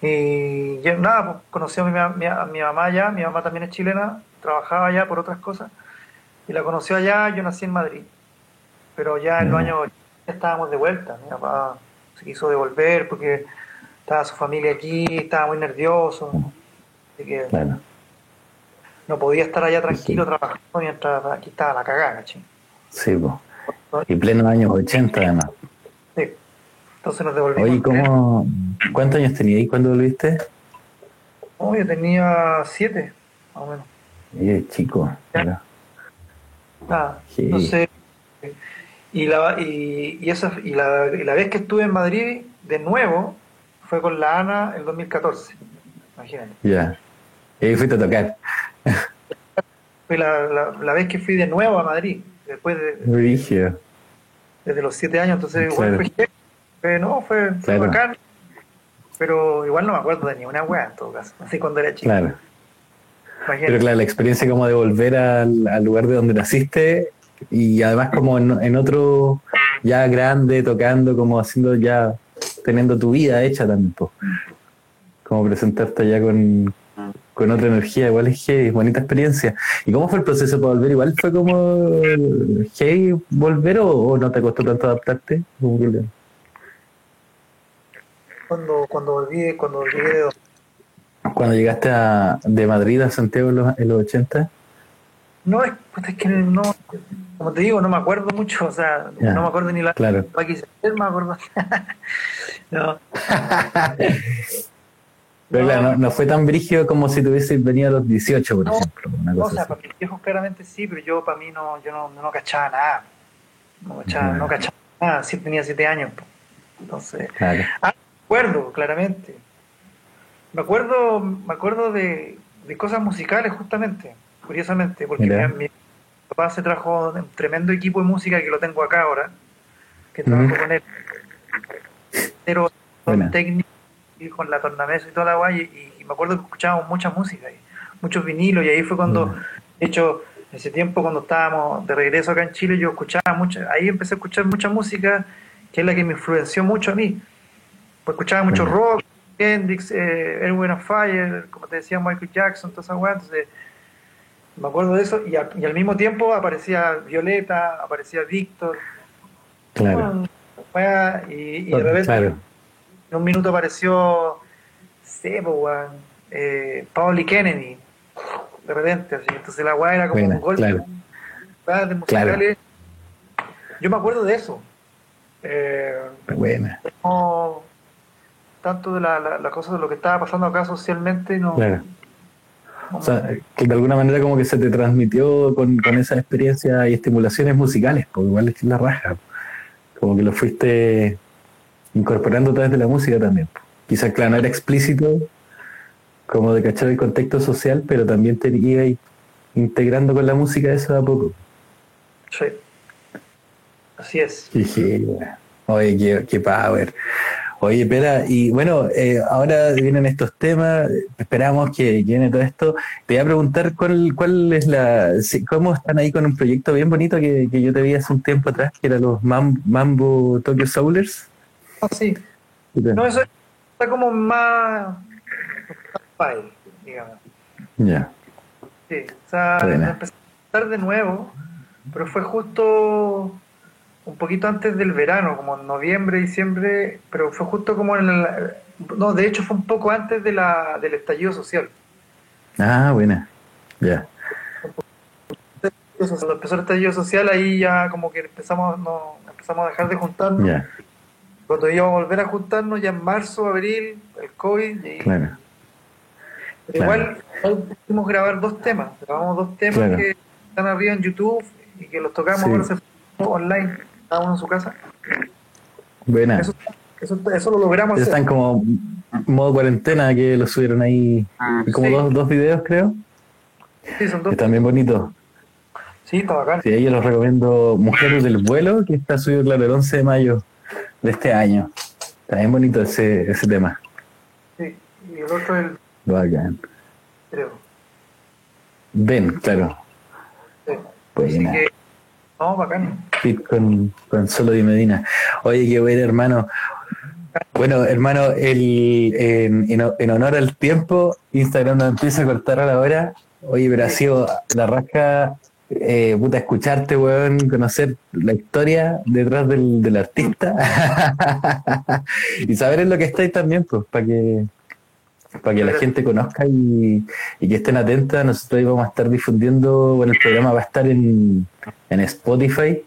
Y yo, nada, pues, conocí a mi, a mi mamá allá, mi mamá también es chilena, trabajaba allá por otras cosas, y la conoció allá, yo nací en Madrid, pero ya en los Ya. años estábamos de vuelta. Mi papá se quiso devolver porque estaba su familia aquí, estaba muy nervioso. Así que Claro. no podía estar allá tranquilo trabajando mientras aquí estaba la cagada, ¿cachai? Sí, po. Y pleno años 80 además. Entonces nos devolvimos. Oye, ¿cómo, ¿cuántos años tenías ahí cuando volviste? No, yo tenía siete, más o menos. Eh, chico. Nada. Sí. Entonces, y la, y, y, esa, y, la, y la vez que estuve en Madrid de nuevo fue con la Ana el 2014. Imagínate. Ya. Y ahí fuiste a tocar. Fue la, la, la vez que fui de nuevo a Madrid, después de, desde los siete años. Entonces, igual Claro. fue, fue- no, fue, fue Claro. bacán. Pero igual no me acuerdo de ni una weá en todo caso. Así cuando era chico. Claro. Imagínate. Pero claro, la experiencia como de volver al, al lugar de donde naciste y además como en, en otro ya grande, tocando, como haciendo ya, teniendo tu vida hecha po. como presentarte ya con, con otra energía, igual es heavy, bonita experiencia. ¿Y cómo fue el proceso para volver? ¿Igual fue como heavy volver o, o no te costó tanto adaptarte? Como que- Cuando, cuando volví, cuando llegué de Cuando llegaste a- de Madrid a Santiago en los, en los 80, No, es, pues es que no, como te digo, no me acuerdo mucho, o sea, no me acuerdo ni la claro. pa' quise hacer, me acuerdo. no, Pero No. claro, no, no fue tan brígido como si tuvieses venido a los 18, por No. ejemplo. Una no, o sea, así. para mis viejos claramente sí, pero yo para mí no, yo no, no cachaba nada. No cachaba, no cachaba nada, sí tenía siete años. po. Entonces, Claro. ah, acuerdo, claramente. Me acuerdo, me acuerdo de, de cosas musicales justamente, curiosamente, porque mi, mi papá se trajo un tremendo equipo de música que lo tengo acá ahora, que trabajo con él. Pero Buena. técnico y con la tornamesa y toda la guay, y, y me acuerdo que escuchábamos mucha música, y muchos vinilos, y ahí fue cuando, Mm. de hecho, ese tiempo cuando estábamos de regreso acá en Chile, yo escuchaba mucho, ahí empecé a escuchar mucha música, que es la que me influenció mucho a mí. Pues escuchaba mucho rock, Hendrix, eh, Erwin of Fire, como te decía Michael Jackson, toda esa weá, entonces me acuerdo de eso, y, a- y al mismo tiempo aparecía Violeta, aparecía Víctor, Claro. y, y de repente Claro. en un minuto apareció Sebo, weón, eh, Pauli Kennedy, de repente, así. Entonces la weá era como Buena, un golpe claro. de musicales. Yo me acuerdo de eso. Eh, Buena. no tanto de la, la, la cosa de lo que estaba pasando acá socialmente, no. Claro. O sea, que de alguna manera como que se te transmitió con, con esa experiencia y estimulaciones musicales, porque igual es la raja. Como que lo fuiste incorporando a través de la música también. Quizás, claro, no era explícito como de cachar el contexto social, pero también te iba integrando con la música eso de a poco. sí. Así es. Oye, qué, qué power. Oye, espera, y bueno, eh, ahora vienen estos temas, esperamos que viene todo esto. Te voy a preguntar cuál, cuál es la, si- cómo están ahí con un proyecto bien bonito que, que yo te vi hace un tiempo atrás, que era los Mam- Mambo Tokyo Soulers. Ah, sí. No, eso está como más. digamos. Ya, Sí, o sea, estar de nuevo, pero fue justo un poquito antes del verano, como en noviembre, diciembre, pero fue justo como en el... No, de hecho fue un poco antes de la, del estallido social. Ah, buena. Ya, Cuando empezó el estallido social, ahí ya como que empezamos, no, empezamos a dejar de juntarnos. ya, Cuando íbamos a volver a juntarnos, ya en marzo, abril, el COVID, y, claro. Pero Claro. igual hoy pudimos grabar dos temas. Grabamos dos temas Claro. que están arriba en YouTube y que los tocamos Sí. ahora se- online, cada uno en su casa. Buena. Eso, eso, eso lo logramos hacer. están como modo cuarentena que lo subieron ahí, como Sí. dos, dos videos creo, Sí, son que dos. están bien bonitos. Sí, está bacán. Sí, yo los recomiendo Mujeres del Vuelo, que está subido, claro, el 11 de mayo de este año. Está bien bonito ese, ese tema. Sí. Y el otro es el, Bacán. creo. Ven, claro. Sí. Buena. Así que, no, bacán. Con, con Solo Di Medina. Oye, qué bueno, hermano. Bueno, hermano, el, en, en- en honor al tiempo, Instagram nos empieza a cortar a la hora. Oye, pero ha sido la rasca eh, puta, escucharte, weón, conocer la historia detrás del, del artista y saber en lo que estáis también, pues, para que para que la gente conozca y, y que estén atentas. Nosotros íbamos a estar difundiendo, bueno, el programa va a estar en, en Spotify,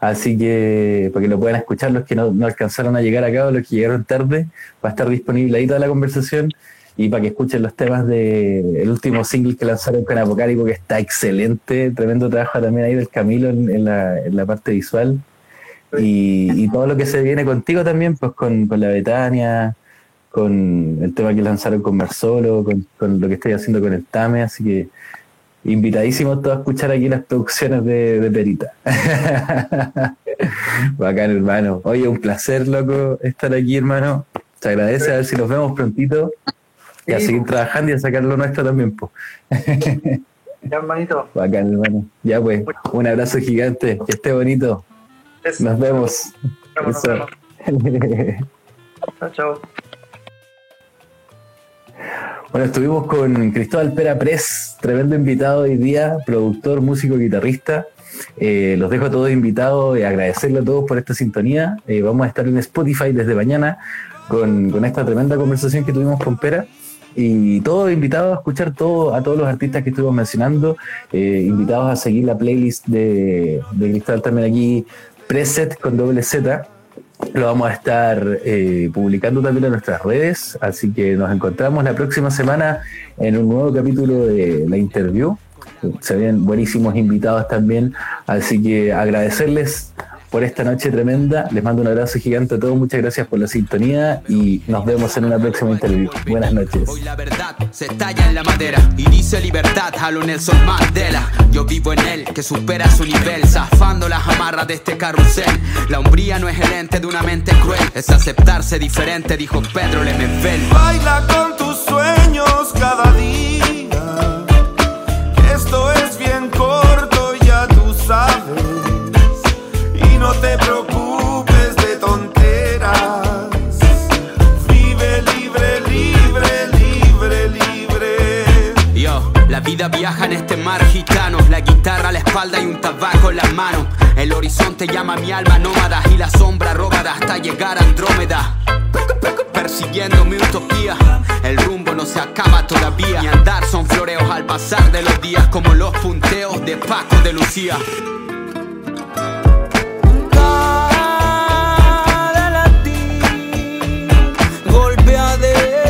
así que para que lo puedan escuchar los que no, no alcanzaron a llegar acá o los que llegaron tarde, va a estar disponible ahí toda la conversación y para que escuchen los temas del el último single que lanzaron con Apocalipsis, que está excelente, tremendo trabajo también ahí del Camilo en, en la, en la parte visual. Y, y todo lo que se viene contigo también, pues con, con la Betania, con el tema que lanzaron con Marsolo, con, con lo que estoy haciendo con el Tame, así que invitadísimos todos a escuchar aquí las producciones de, de Perita. Bacán, hermano. Oye, un placer, loco, estar aquí, hermano. Te agradece, a ver si nos vemos prontito. Y a seguir po. trabajando y a sacar lo nuestro también, pues. Ya, hermanito. Bacán, hermano. Ya, pues, un abrazo gigante. Que esté bonito. Nos vemos. Nos vemos. Chao, chao. Bueno, estuvimos con Cristóbal Pera Pres, tremendo invitado hoy día, productor, músico, guitarrista. Eh, los dejo a todos invitados y agradecerle a todos por esta sintonía. Eh, vamos a estar en Spotify desde mañana con, esta tremenda conversación que tuvimos con Pera. Y todos invitados a escuchar a todos los artistas que estuvimos mencionando, eh, invitados a seguir la playlist de, de Cristóbal también aquí, preset con doble Z. Lo vamos a estar eh, publicando también en nuestras redes, así que nos encontramos la próxima semana en un nuevo capítulo de la interview. Se ven buenísimos invitados también, así que agradecerles por esta noche tremenda. Les mando un abrazo gigante a todos, muchas gracias por la sintonía y nos vemos en una próxima interview. Buenas noches. Hoy la verdad se talla en la madera y dice libertad a lo Nelson Mandela. Yo vivo en él que supera su nivel, zafando las amarras de este carrusel. La hombría no es el ente de una mente cruel, es aceptarse diferente, dijo Pedro Lemebel. Baila con tus sueños cada día. Te preocupes de tonteras. Vive libre, libre, libre, libre. Yo, la vida viaja en este mar gitano, la guitarra a la espalda y un tabaco en las manos. El horizonte llama a mi alma nómada y la sombra robada hasta llegar a Andrómeda. Persiguiendo mi utopía, el rumbo no se acaba todavía. Mi andar son floreos al pasar de los días, como los punteos de Paco de Lucía. de